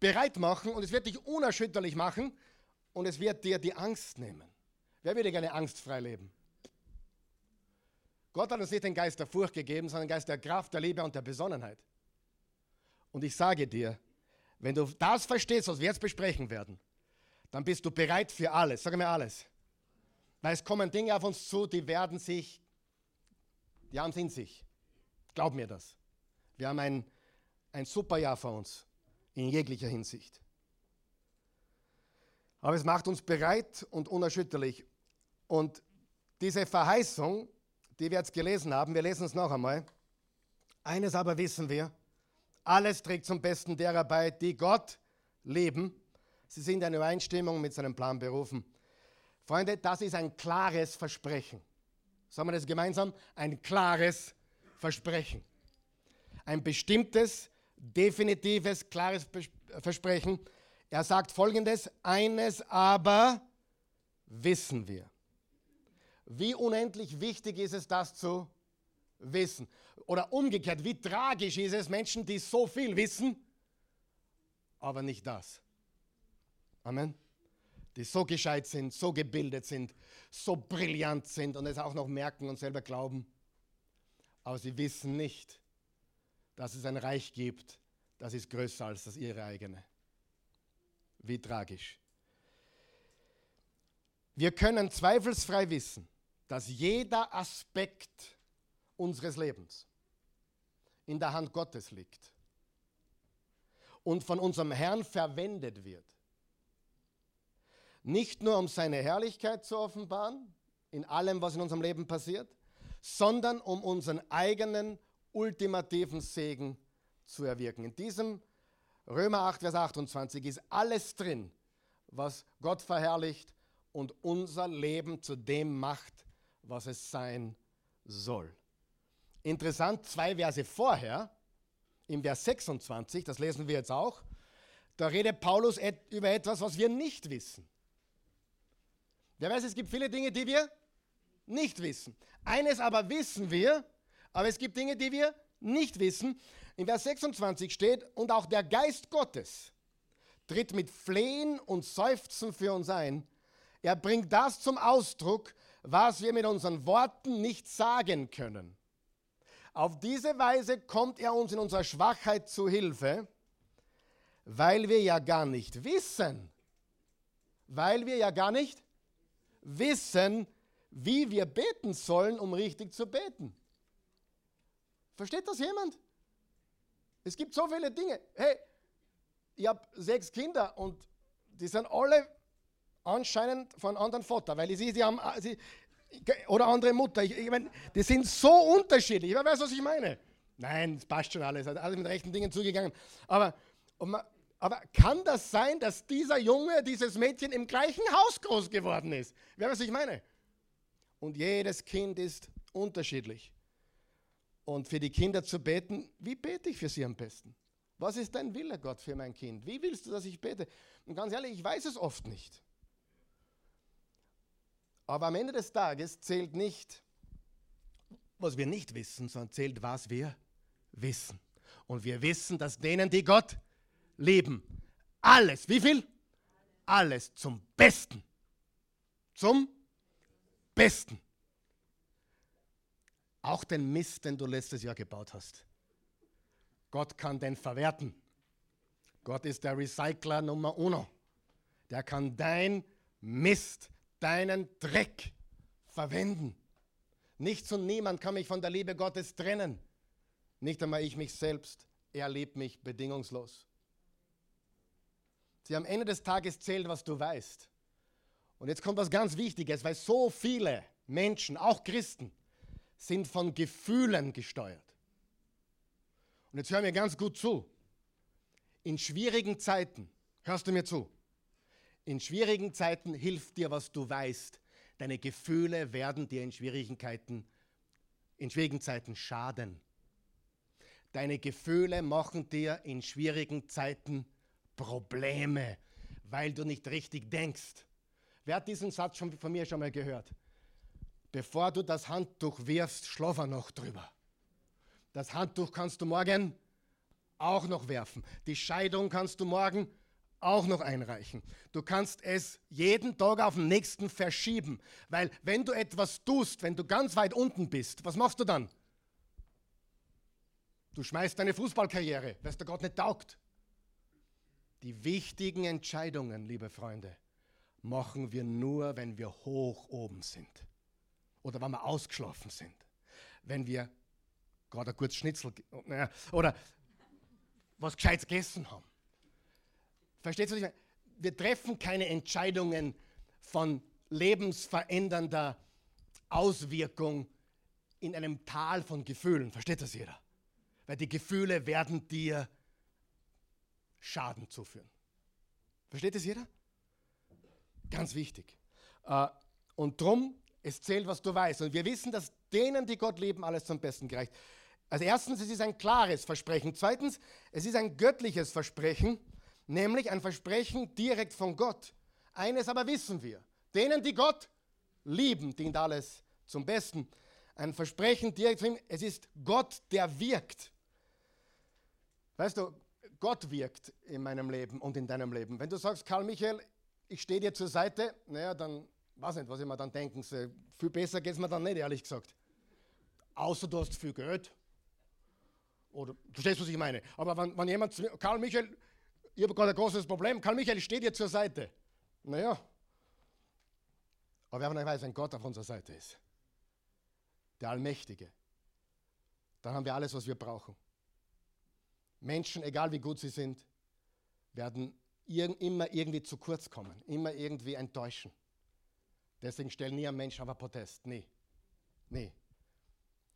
Speaker 1: bereit machen und es wird dich unerschütterlich machen und es wird dir die Angst nehmen. Wer würde gerne angstfrei leben? Gott hat uns nicht den Geist der Furcht gegeben, sondern den Geist der Kraft, der Liebe und der Besonnenheit. Und ich sage dir, wenn du das verstehst, was wir jetzt besprechen werden, dann bist du bereit für alles. Sag mir alles. Weil es kommen Dinge auf uns zu, die werden sich, die haben es in sich. Glaub mir das. Wir haben ein, ein super Jahr vor uns, in jeglicher Hinsicht. Aber es macht uns bereit und unerschütterlich. Und diese Verheißung, die wir jetzt gelesen haben, wir lesen es noch einmal. Eines aber wissen wir, Alles trägt zum Besten derer bei, die Gott leben. Sie sind in Übereinstimmung mit seinem Plan berufen. Freunde, das ist ein klares Versprechen. Sagen wir das gemeinsam? Ein klares Versprechen. Ein bestimmtes, definitives, klares Versprechen. Er sagt folgendes, eines aber wissen wir. Wie unendlich wichtig ist es, das zu wissen? Oder umgekehrt, wie tragisch ist es, Menschen, die so viel wissen, aber nicht das. Amen. Die so gescheit sind, so gebildet sind, so brillant sind und es auch noch merken und selber glauben. Aber sie wissen nicht, dass es ein Reich gibt, das ist größer als das ihre eigene. Wie tragisch. Wir können zweifelsfrei wissen, dass jeder Aspekt unseres Lebens in der Hand Gottes liegt und von unserem Herrn verwendet wird. Nicht nur um seine Herrlichkeit zu offenbaren, in allem, was in unserem Leben passiert, sondern um unseren eigenen ultimativen Segen zu erwirken. In diesem Römer 8, Vers 28 ist alles drin, was Gott verherrlicht und unser Leben zu dem macht, was es sein soll. Interessant, zwei Verse vorher, im Vers 26, das lesen wir jetzt auch, da redet Paulus et über etwas, was wir nicht wissen. Wer weiß, es gibt viele Dinge, die wir nicht wissen. Eines aber wissen wir, aber es gibt Dinge, die wir nicht wissen. In Vers 26 steht, und auch der Geist Gottes tritt mit Flehen und Seufzen für uns ein. Er bringt das zum Ausdruck, was wir mit unseren Worten nicht sagen können. Auf diese Weise kommt er uns in unserer Schwachheit zu Hilfe, weil wir ja gar nicht wissen, weil wir ja gar nicht wissen, wie wir beten sollen, um richtig zu beten. Versteht das jemand? Es gibt so viele Dinge. Hey, ich habe sechs Kinder und die sind alle anscheinend von anderen Vater, weil sehe, sie haben, sie, oder andere Mutter. Ich, ich meine, die sind so unterschiedlich. Wer weiß, was ich meine? Nein, es passt schon alles. Alles mit rechten Dingen zugegangen. Aber, man, aber kann das sein, dass dieser Junge, dieses Mädchen im gleichen Haus groß geworden ist? Wer weiß, was ich meine? Und jedes Kind ist unterschiedlich. Und für die Kinder zu beten, wie bete ich für sie am besten? Was ist dein Wille, Gott, für mein Kind? Wie willst du, dass ich bete? Und ganz ehrlich, ich weiß es oft nicht. Aber am Ende des Tages zählt nicht, was wir nicht wissen, sondern zählt, was wir wissen. Und wir wissen, dass denen, die Gott lieben, alles, wie viel? Alles zum Besten. Zum Besten. Auch den Mist, den du letztes Jahr gebaut hast. Gott kann den verwerten. Gott ist der Recycler Nummer uno. Der kann dein Mist deinen Dreck verwenden. Nichts und niemand kann mich von der Liebe Gottes trennen. Nicht einmal ich mich selbst. Er liebt mich bedingungslos. Sie am Ende des Tages zählt, was du weißt. Und jetzt kommt was ganz Wichtiges, weil so viele Menschen, auch Christen, sind von Gefühlen gesteuert. Und jetzt hör mir ganz gut zu. In schwierigen Zeiten, hörst du mir zu, in schwierigen Zeiten hilft dir, was du weißt. Deine Gefühle werden dir in Schwierigkeiten, in schwierigen Zeiten schaden. Deine Gefühle machen dir in schwierigen Zeiten Probleme, weil du nicht richtig denkst. Wer hat diesen Satz schon von mir schon mal gehört? Bevor du das Handtuch wirfst, schlaf noch drüber. Das Handtuch kannst du morgen auch noch werfen. Die Scheidung kannst du morgen auch noch einreichen. Du kannst es jeden Tag auf den nächsten verschieben, weil wenn du etwas tust, wenn du ganz weit unten bist, was machst du dann? Du schmeißt deine Fußballkarriere, weil es dir Gott nicht taugt. Die wichtigen Entscheidungen, liebe Freunde, machen wir nur, wenn wir hoch oben sind. Oder wenn wir ausgeschlafen sind. Wenn wir gerade ein kurzes Schnitzel oder was Gescheites gegessen haben. Versteht ihr? Wir treffen keine Entscheidungen von lebensverändernder Auswirkung in einem Tal von Gefühlen. Versteht das jeder? weil die Gefühle werden dir Schaden zuführen. Versteht das jeder? Ganz wichtig. Äh, und drum, es zählt, was du weißt. Und wir wissen, dass denen, die Gott lieben, alles zum Besten gereicht. Also erstens, es ist ein klares Versprechen. Zweitens, es ist ein göttliches Versprechen, nämlich ein Versprechen direkt von Gott. Eines aber wissen wir, denen, die Gott lieben, dient alles zum Besten. Ein Versprechen direkt von ihm, es ist Gott, der wirkt. Weißt du, Gott wirkt in meinem Leben und in deinem Leben. Wenn du sagst, Karl Michael, ich stehe dir zur Seite, naja, dann weiß nicht, was ich mir dann denken soll. Viel besser geht es mir dann nicht, ehrlich gesagt. Außer du hast viel Geld. Oder, du verstehst, was ich meine. Aber wenn, wenn jemand zu mir, Karl Michael, ich habe gerade ein großes Problem, Karl Michael, ich stehe dir zur Seite. Naja. Aber wer von euch weiß, wenn Gott auf unserer Seite ist, der Allmächtige, dann haben wir alles, was wir brauchen. Menschen, egal wie gut sie sind, werden immer irgendwie zu kurz kommen, immer irgendwie enttäuschen. Deswegen stellen nie ein Mensch auf ein Protest. Nee. Nee.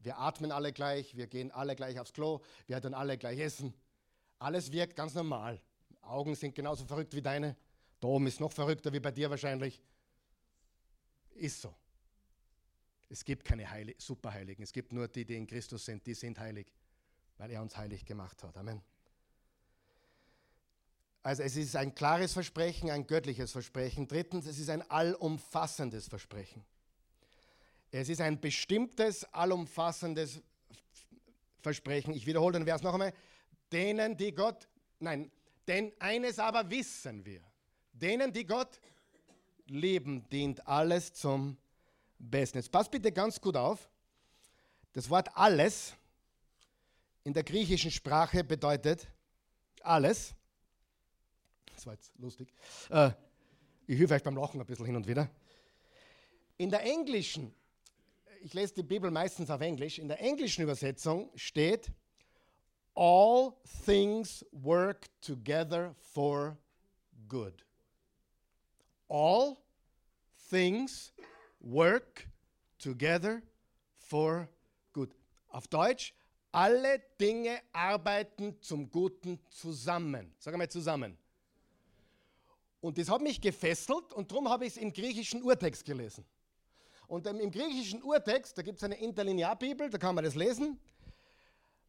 Speaker 1: Wir atmen alle gleich, wir gehen alle gleich aufs Klo, wir werden alle gleich essen. Alles wirkt ganz normal. Augen sind genauso verrückt wie deine. Oben ist noch verrückter wie bei dir wahrscheinlich. Ist so. Es gibt keine Heilig Superheiligen. Es gibt nur die, die in Christus sind, die sind heilig weil er uns heilig gemacht hat. Amen. Also es ist ein klares Versprechen, ein göttliches Versprechen. Drittens, es ist ein allumfassendes Versprechen. Es ist ein bestimmtes, allumfassendes Versprechen. Ich wiederhole den Vers noch einmal. Denen, die Gott, nein, denn eines aber wissen wir. Denen, die Gott lieben, dient alles zum Besten. Jetzt passt bitte ganz gut auf. Das Wort alles in der griechischen Sprache bedeutet alles. Das war jetzt lustig. Äh, ich helfe euch beim Lachen ein bisschen hin und wieder. In der englischen, ich lese die Bibel meistens auf Englisch, in der englischen Übersetzung steht, All things work together for good. All things work together for good. Auf Deutsch, alle Dinge arbeiten zum Guten zusammen. Sag mal zusammen. Und das hat mich gefesselt und darum habe ich es im griechischen Urtext gelesen. Und im griechischen Urtext, da gibt es eine Interlinearbibel, da kann man das lesen.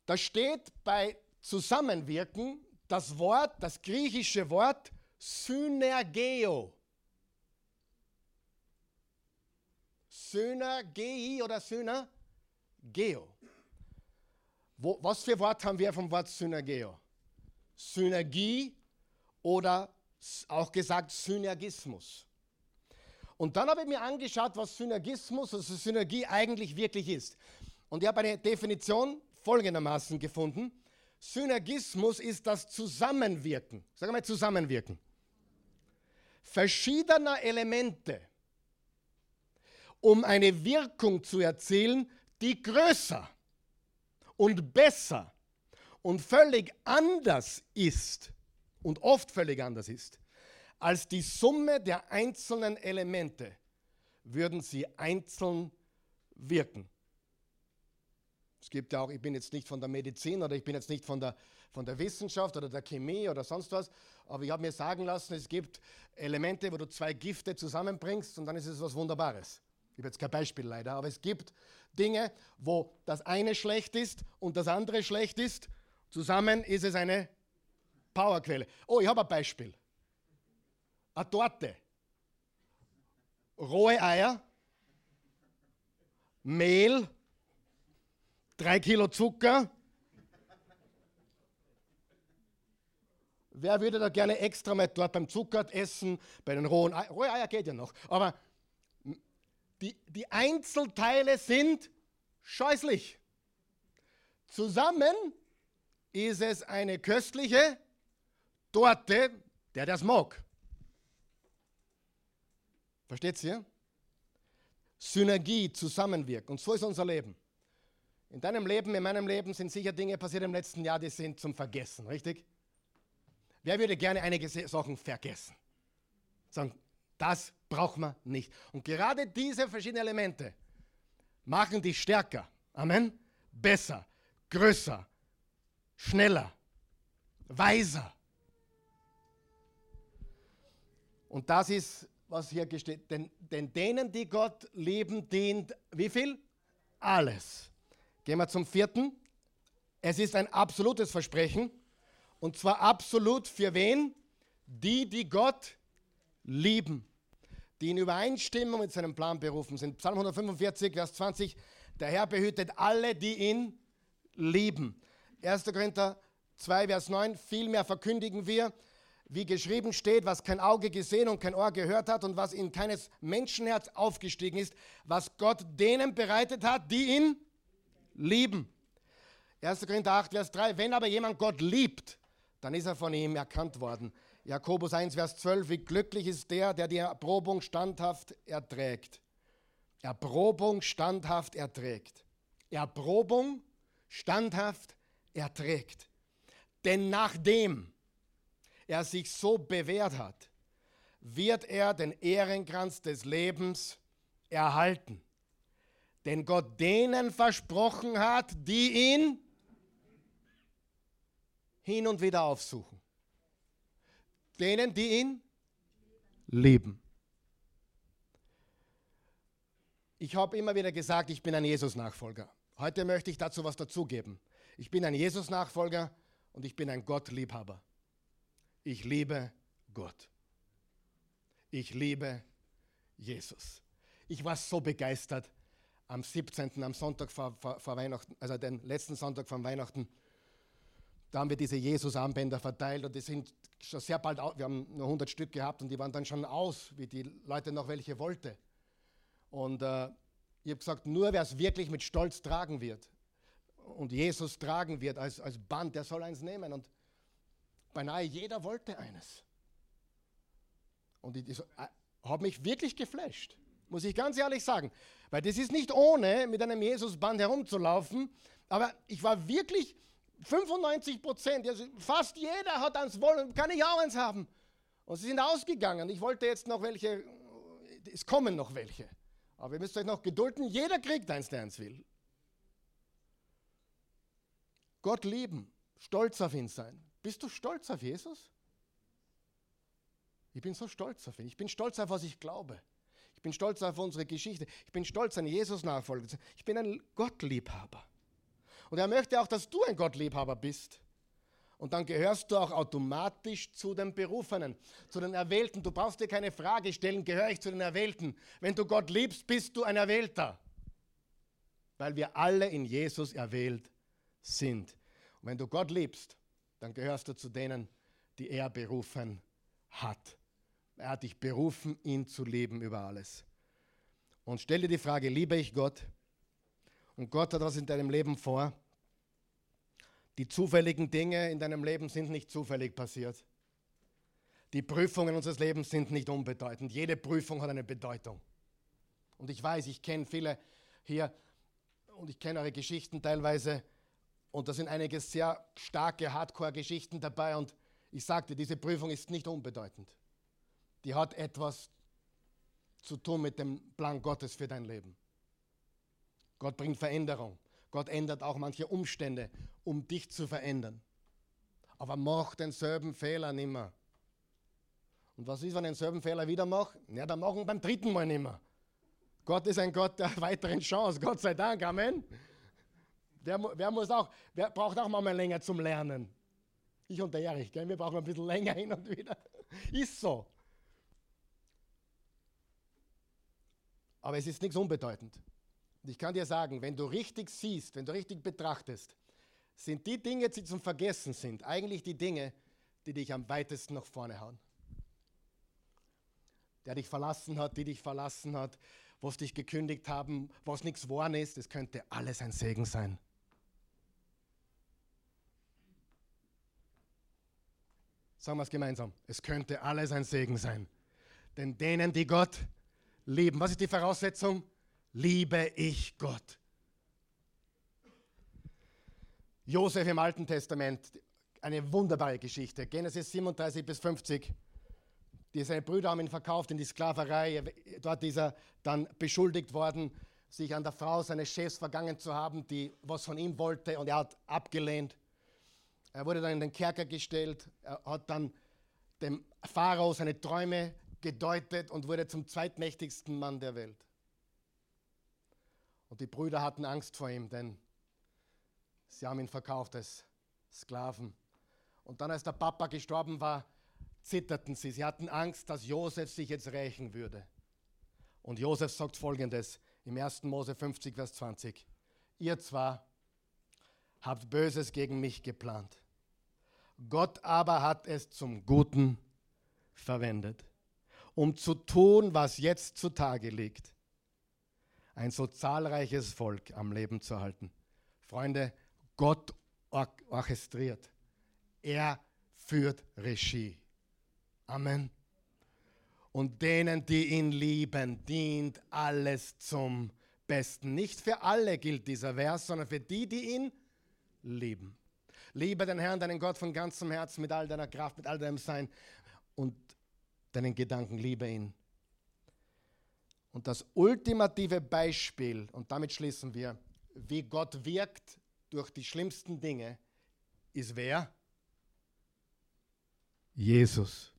Speaker 1: Da steht bei Zusammenwirken das Wort, das griechische Wort Synergeo. Synergei oder Synergeo. Wo, was für Wort haben wir vom Wort Synergeo? Synergie oder auch gesagt Synergismus. Und dann habe ich mir angeschaut, was Synergismus, also Synergie eigentlich wirklich ist. Und ich habe eine Definition folgendermaßen gefunden. Synergismus ist das Zusammenwirken. Sag mal Zusammenwirken. Verschiedener Elemente, um eine Wirkung zu erzielen, die größer und besser und völlig anders ist und oft völlig anders ist als die Summe der einzelnen Elemente, würden sie einzeln wirken. Es gibt ja auch, ich bin jetzt nicht von der Medizin oder ich bin jetzt nicht von der, von der Wissenschaft oder der Chemie oder sonst was, aber ich habe mir sagen lassen, es gibt Elemente, wo du zwei Gifte zusammenbringst und dann ist es was Wunderbares. Ich habe jetzt kein Beispiel leider, aber es gibt Dinge, wo das eine schlecht ist und das andere schlecht ist. Zusammen ist es eine Powerquelle. Oh, ich habe ein Beispiel. Eine Torte. Rohe Eier, Mehl, drei Kilo Zucker. Wer würde da gerne extra mal dort beim Zucker essen, bei den rohen Eiern? Rohe Eier geht ja noch, aber die, die Einzelteile sind scheußlich. Zusammen ist es eine köstliche Torte, der das mag. Versteht ihr? Synergie, Zusammenwirken. Und so ist unser Leben. In deinem Leben, in meinem Leben sind sicher Dinge passiert im letzten Jahr, die sind zum Vergessen, richtig? Wer würde gerne einige Sachen vergessen? Sagen, das braucht man nicht. Und gerade diese verschiedenen Elemente machen dich stärker. Amen. Besser, größer, schneller, weiser. Und das ist, was hier steht. Denn, denn denen, die Gott lieben, dient wie viel? Alles. Gehen wir zum vierten. Es ist ein absolutes Versprechen. Und zwar absolut für wen? Die, die Gott lieben. Die in Übereinstimmung mit seinem Plan berufen sind. Psalm 145, Vers 20. Der Herr behütet alle, die ihn lieben. 1. Korinther 2, Vers 9. Vielmehr verkündigen wir, wie geschrieben steht, was kein Auge gesehen und kein Ohr gehört hat und was in keines Menschenherz aufgestiegen ist, was Gott denen bereitet hat, die ihn lieben. 1. Korinther 8, Vers 3. Wenn aber jemand Gott liebt, dann ist er von ihm erkannt worden. Jakobus 1, Vers 12. Wie glücklich ist der, der die Erprobung standhaft erträgt. Erprobung standhaft erträgt. Erprobung standhaft erträgt. Denn nachdem er sich so bewährt hat, wird er den Ehrenkranz des Lebens erhalten. Denn Gott denen versprochen hat, die ihn hin und wieder aufsuchen. Denen, die ihn lieben. Ich habe immer wieder gesagt, ich bin ein Jesus-Nachfolger. Heute möchte ich dazu was dazugeben. Ich bin ein Jesus-Nachfolger und ich bin ein Gott-Liebhaber. Ich liebe Gott. Ich liebe Jesus. Ich war so begeistert am 17., am Sonntag vor, vor, vor Weihnachten, also den letzten Sonntag vor Weihnachten. Da haben wir diese Jesus-Armbänder verteilt und die sind schon sehr bald, wir haben nur 100 Stück gehabt und die waren dann schon aus, wie die Leute noch welche wollten. Und äh, ich habe gesagt, nur wer es wirklich mit Stolz tragen wird und Jesus tragen wird als, als Band, der soll eins nehmen. Und beinahe jeder wollte eines. Und ich, ich äh, habe mich wirklich geflasht, muss ich ganz ehrlich sagen. Weil das ist nicht ohne, mit einem Jesusband herumzulaufen, aber ich war wirklich 95 Prozent, also fast jeder hat eins wollen, kann ich auch eins haben. Und sie sind ausgegangen. Ich wollte jetzt noch welche, es kommen noch welche. Aber ihr müsst euch noch gedulden, jeder kriegt eins, der eins will. Gott lieben, stolz auf ihn sein. Bist du stolz auf Jesus? Ich bin so stolz auf ihn. Ich bin stolz auf, was ich glaube. Ich bin stolz auf unsere Geschichte. Ich bin stolz, ein Jesus-Nachfolger zu sein. Ich bin ein Gottliebhaber. Und er möchte auch, dass du ein Gottliebhaber bist. Und dann gehörst du auch automatisch zu den Berufenen, zu den Erwählten. Du brauchst dir keine Frage stellen, gehöre ich zu den Erwählten. Wenn du Gott liebst, bist du ein Erwählter. Weil wir alle in Jesus erwählt sind. Und wenn du Gott liebst, dann gehörst du zu denen, die er berufen hat. Er hat dich berufen, ihn zu lieben über alles. Und stell dir die Frage, liebe ich Gott? Und Gott hat was in deinem Leben vor. Die zufälligen Dinge in deinem Leben sind nicht zufällig passiert. Die Prüfungen unseres Lebens sind nicht unbedeutend. Jede Prüfung hat eine Bedeutung. Und ich weiß, ich kenne viele hier und ich kenne eure Geschichten teilweise. Und da sind einige sehr starke Hardcore-Geschichten dabei. Und ich sagte, diese Prüfung ist nicht unbedeutend. Die hat etwas zu tun mit dem Plan Gottes für dein Leben. Gott bringt Veränderung. Gott ändert auch manche Umstände, um dich zu verändern. Aber mach denselben Fehler nimmer. Und was ist, wenn ich denselben Fehler wieder mache? Ja, dann machen wir beim dritten Mal nimmer. Gott ist ein Gott der weiteren Chance, Gott sei Dank, Amen. Der, wer, muss auch, wer braucht auch mal länger zum Lernen? Ich und der Erich, gell? wir brauchen ein bisschen länger hin und wieder. Ist so. Aber es ist nichts unbedeutend. Ich kann dir sagen, wenn du richtig siehst, wenn du richtig betrachtest, sind die Dinge, die zum Vergessen sind, eigentlich die Dinge, die dich am weitesten nach vorne hauen. Der dich verlassen hat, die dich verlassen hat, was dich gekündigt haben, was nichts geworden ist, das könnte alles ein Segen sein. Sagen wir es gemeinsam. Es könnte alles ein Segen sein. Denn denen, die Gott lieben, was ist die Voraussetzung? liebe ich Gott. Josef im Alten Testament, eine wunderbare Geschichte. Genesis 37 bis 50. Die, seine Brüder haben ihn verkauft in die Sklaverei. Dort ist er dann beschuldigt worden, sich an der Frau seines Chefs vergangen zu haben, die was von ihm wollte und er hat abgelehnt. Er wurde dann in den Kerker gestellt. Er hat dann dem Pharao seine Träume gedeutet und wurde zum zweitmächtigsten Mann der Welt. Und die Brüder hatten Angst vor ihm, denn sie haben ihn verkauft als Sklaven. Und dann, als der Papa gestorben war, zitterten sie. Sie hatten Angst, dass Josef sich jetzt rächen würde. Und Josef sagt folgendes im 1. Mose 50, Vers 20. Ihr zwar habt Böses gegen mich geplant, Gott aber hat es zum Guten verwendet, um zu tun, was jetzt zutage liegt. Ein so zahlreiches Volk am Leben zu halten. Freunde, Gott orchestriert. Er führt Regie. Amen. Und denen, die ihn lieben, dient alles zum Besten. Nicht für alle gilt dieser Vers, sondern für die, die ihn lieben. Liebe den Herrn, deinen Gott von ganzem Herzen, mit all deiner Kraft, mit all deinem Sein und deinen Gedanken. Liebe ihn. Und das ultimative Beispiel, und damit schließen wir, wie Gott wirkt durch die schlimmsten Dinge, ist wer? Jesus.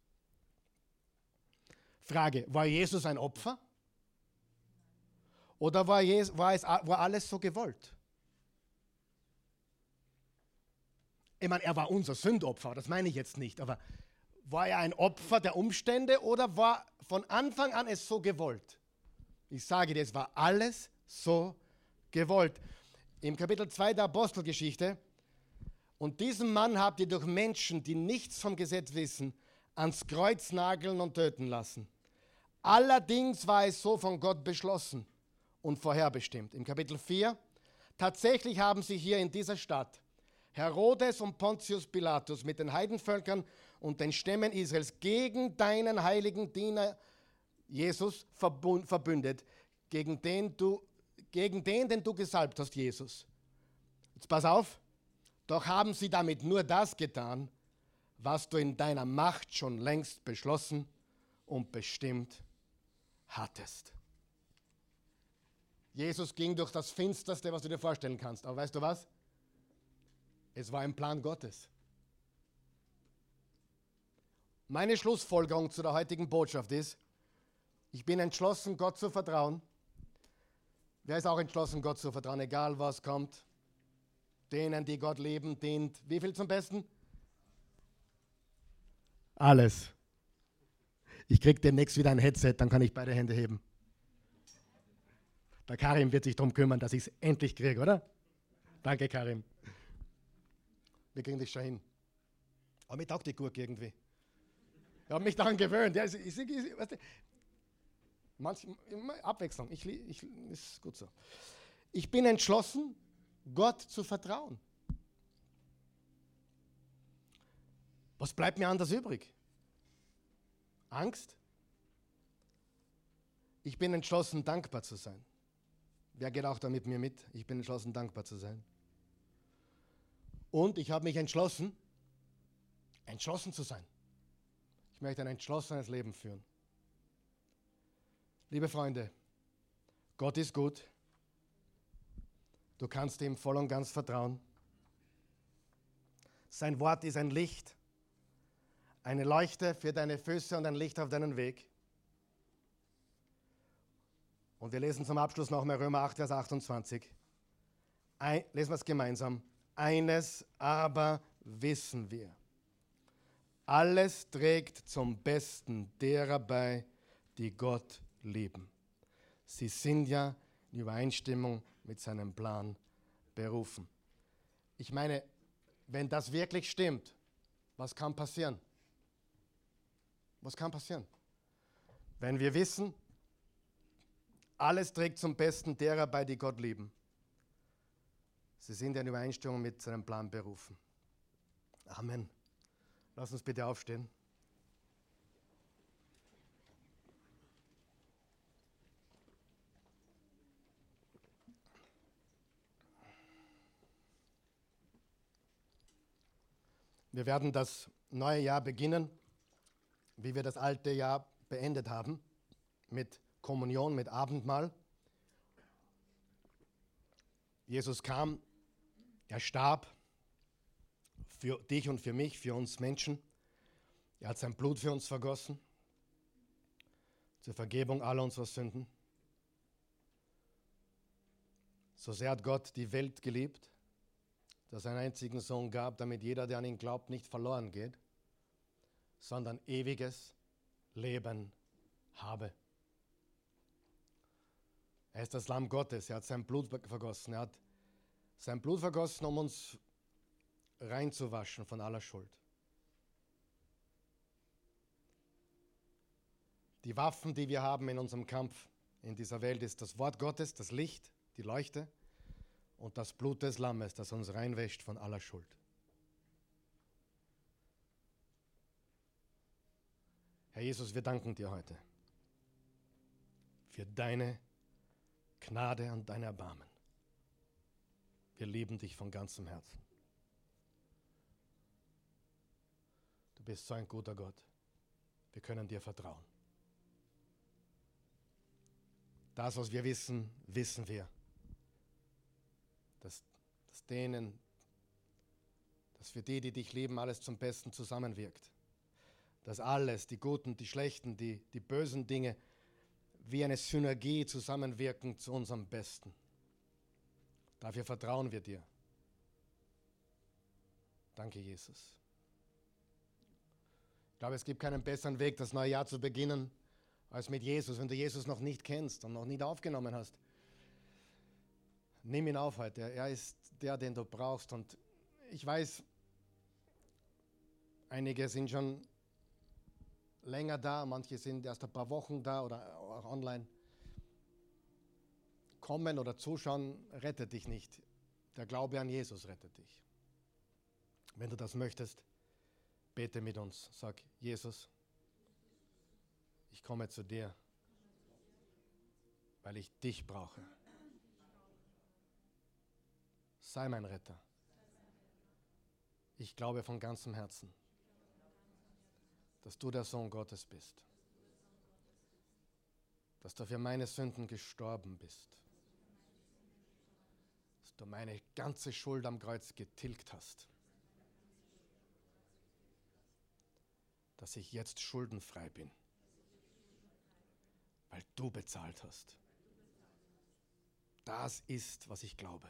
Speaker 1: Frage, war Jesus ein Opfer? Oder war, es, war alles so gewollt? Ich meine, er war unser Sündopfer, das meine ich jetzt nicht, aber war er ein Opfer der Umstände oder war von Anfang an es so gewollt? Ich sage dir, es war alles so gewollt. Im Kapitel 2 der Apostelgeschichte und diesen Mann habt ihr durch Menschen, die nichts vom Gesetz wissen, ans Kreuz nageln und töten lassen. Allerdings war es so von Gott beschlossen und vorherbestimmt. Im Kapitel 4, tatsächlich haben sie hier in dieser Stadt Herodes und Pontius Pilatus mit den Heidenvölkern und den Stämmen Israels gegen deinen heiligen Diener Jesus verbündet, gegen den, du, gegen den, den du gesalbt hast, Jesus. Jetzt pass auf, doch haben sie damit nur das getan, was du in deiner Macht schon längst beschlossen und bestimmt hattest. Jesus ging durch das Finsterste, was du dir vorstellen kannst. Aber weißt du was? Es war ein Plan Gottes. Meine Schlussfolgerung zu der heutigen Botschaft ist, ich bin entschlossen, Gott zu vertrauen. Wer ist auch entschlossen, Gott zu vertrauen, egal was kommt? Denen, die Gott leben, dient. Wie viel zum Besten? Alles. Ich kriege demnächst wieder ein Headset, dann kann ich beide Hände heben. Der Karim wird sich darum kümmern, dass ich es endlich kriege, oder? Danke, Karim. Wir kriegen das schon hin. Aber mir taugt die Gurke irgendwie. Ich habe mich daran gewöhnt. Ja, ich, ich, ich, weißt du, manch, Abwechslung, ich, ich, ist gut so. Ich bin entschlossen, Gott zu vertrauen. Was bleibt mir anders übrig? Angst? Ich bin entschlossen, dankbar zu sein. Wer geht auch da mit mir mit? Ich bin entschlossen, dankbar zu sein. Und ich habe mich entschlossen, entschlossen zu sein. Ich möchte ein entschlossenes Leben führen. Liebe Freunde, Gott ist gut. Du kannst ihm voll und ganz vertrauen. Sein Wort ist ein Licht, eine Leuchte für deine Füße und ein Licht auf deinen Weg. Und wir lesen zum Abschluss nochmal Römer 8, Vers 28. Ein, lesen wir es gemeinsam. Eines aber wissen wir. Alles trägt zum Besten derer bei, die Gott lieben. Sie sind ja in Übereinstimmung mit seinem Plan berufen. Ich meine, wenn das wirklich stimmt, was kann passieren? Was kann passieren? Wenn wir wissen, alles trägt zum Besten derer bei, die Gott lieben. Sie sind in Übereinstimmung mit seinem Plan berufen. Amen. Lass uns bitte aufstehen. Wir werden das neue Jahr beginnen, wie wir das alte Jahr beendet haben, mit Kommunion, mit Abendmahl. Jesus kam, er starb, für dich und für mich, für uns Menschen. Er hat sein Blut für uns vergossen, zur Vergebung aller unserer Sünden. So sehr hat Gott die Welt geliebt, dass er einen einzigen Sohn gab, damit jeder, der an ihn glaubt, nicht verloren geht, sondern ewiges Leben habe. Er ist das Lamm Gottes, er hat sein Blut vergossen, er hat sein Blut vergossen, um uns reinzuwaschen von aller Schuld. Die Waffen, die wir haben in unserem Kampf in dieser Welt, ist das Wort Gottes, das Licht, die Leuchte und das Blut des Lammes, das uns reinwäscht von aller Schuld. Herr Jesus, wir danken dir heute für deine Gnade und dein Erbarmen. Wir lieben dich von ganzem Herzen. Du bist so ein guter Gott. Wir können dir vertrauen. Das, was wir wissen, wissen wir. Dass, dass denen, dass für die, die dich lieben, alles zum Besten zusammenwirkt. Dass alles, die guten, die schlechten, die, die bösen Dinge, wie eine Synergie zusammenwirken zu unserem Besten. Dafür vertrauen wir dir. Danke, Jesus. Ich glaube, es gibt keinen besseren Weg, das neue Jahr zu beginnen, als mit Jesus. Wenn du Jesus noch nicht kennst und noch nicht aufgenommen hast, nimm ihn auf heute. Er ist der, den du brauchst. Und ich weiß, einige sind schon länger da, manche sind erst ein paar Wochen da oder auch online. Kommen oder zuschauen rettet dich nicht. Der Glaube an Jesus rettet dich. Wenn du das möchtest, bete mit uns. Sag, Jesus, ich komme zu dir, weil ich dich brauche. Sei mein Retter. Ich glaube von ganzem Herzen dass du der Sohn Gottes bist, dass du für meine Sünden gestorben bist, du meine ganze Schuld am Kreuz getilgt hast, dass ich jetzt schuldenfrei bin, weil du bezahlt hast. Das ist, was ich glaube.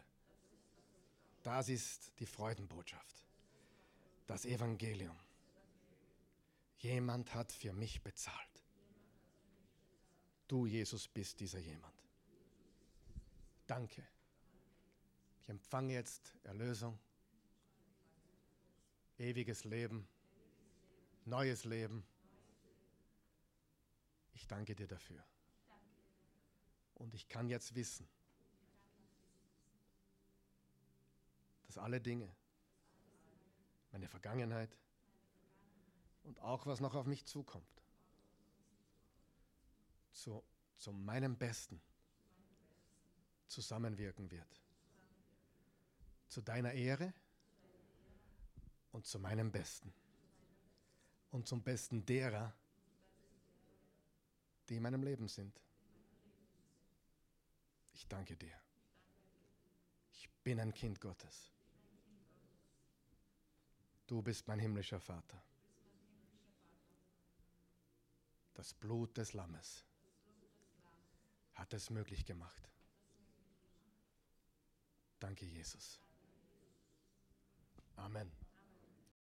Speaker 1: Das ist die Freudenbotschaft, das Evangelium. Jemand hat für mich bezahlt. Du, Jesus, bist dieser jemand. Danke. Ich empfange jetzt Erlösung, ewiges Leben, neues Leben. Ich danke dir dafür. Und ich kann jetzt wissen, dass alle Dinge, meine Vergangenheit, und auch was noch auf mich zukommt. Zu, zu meinem Besten zusammenwirken wird. Zu deiner Ehre und zu meinem Besten. Und zum Besten derer, die in meinem Leben sind. Ich danke dir. Ich bin ein Kind Gottes. Du bist mein himmlischer Vater. Das Blut des Lammes hat es möglich gemacht. Danke, Jesus. Amen.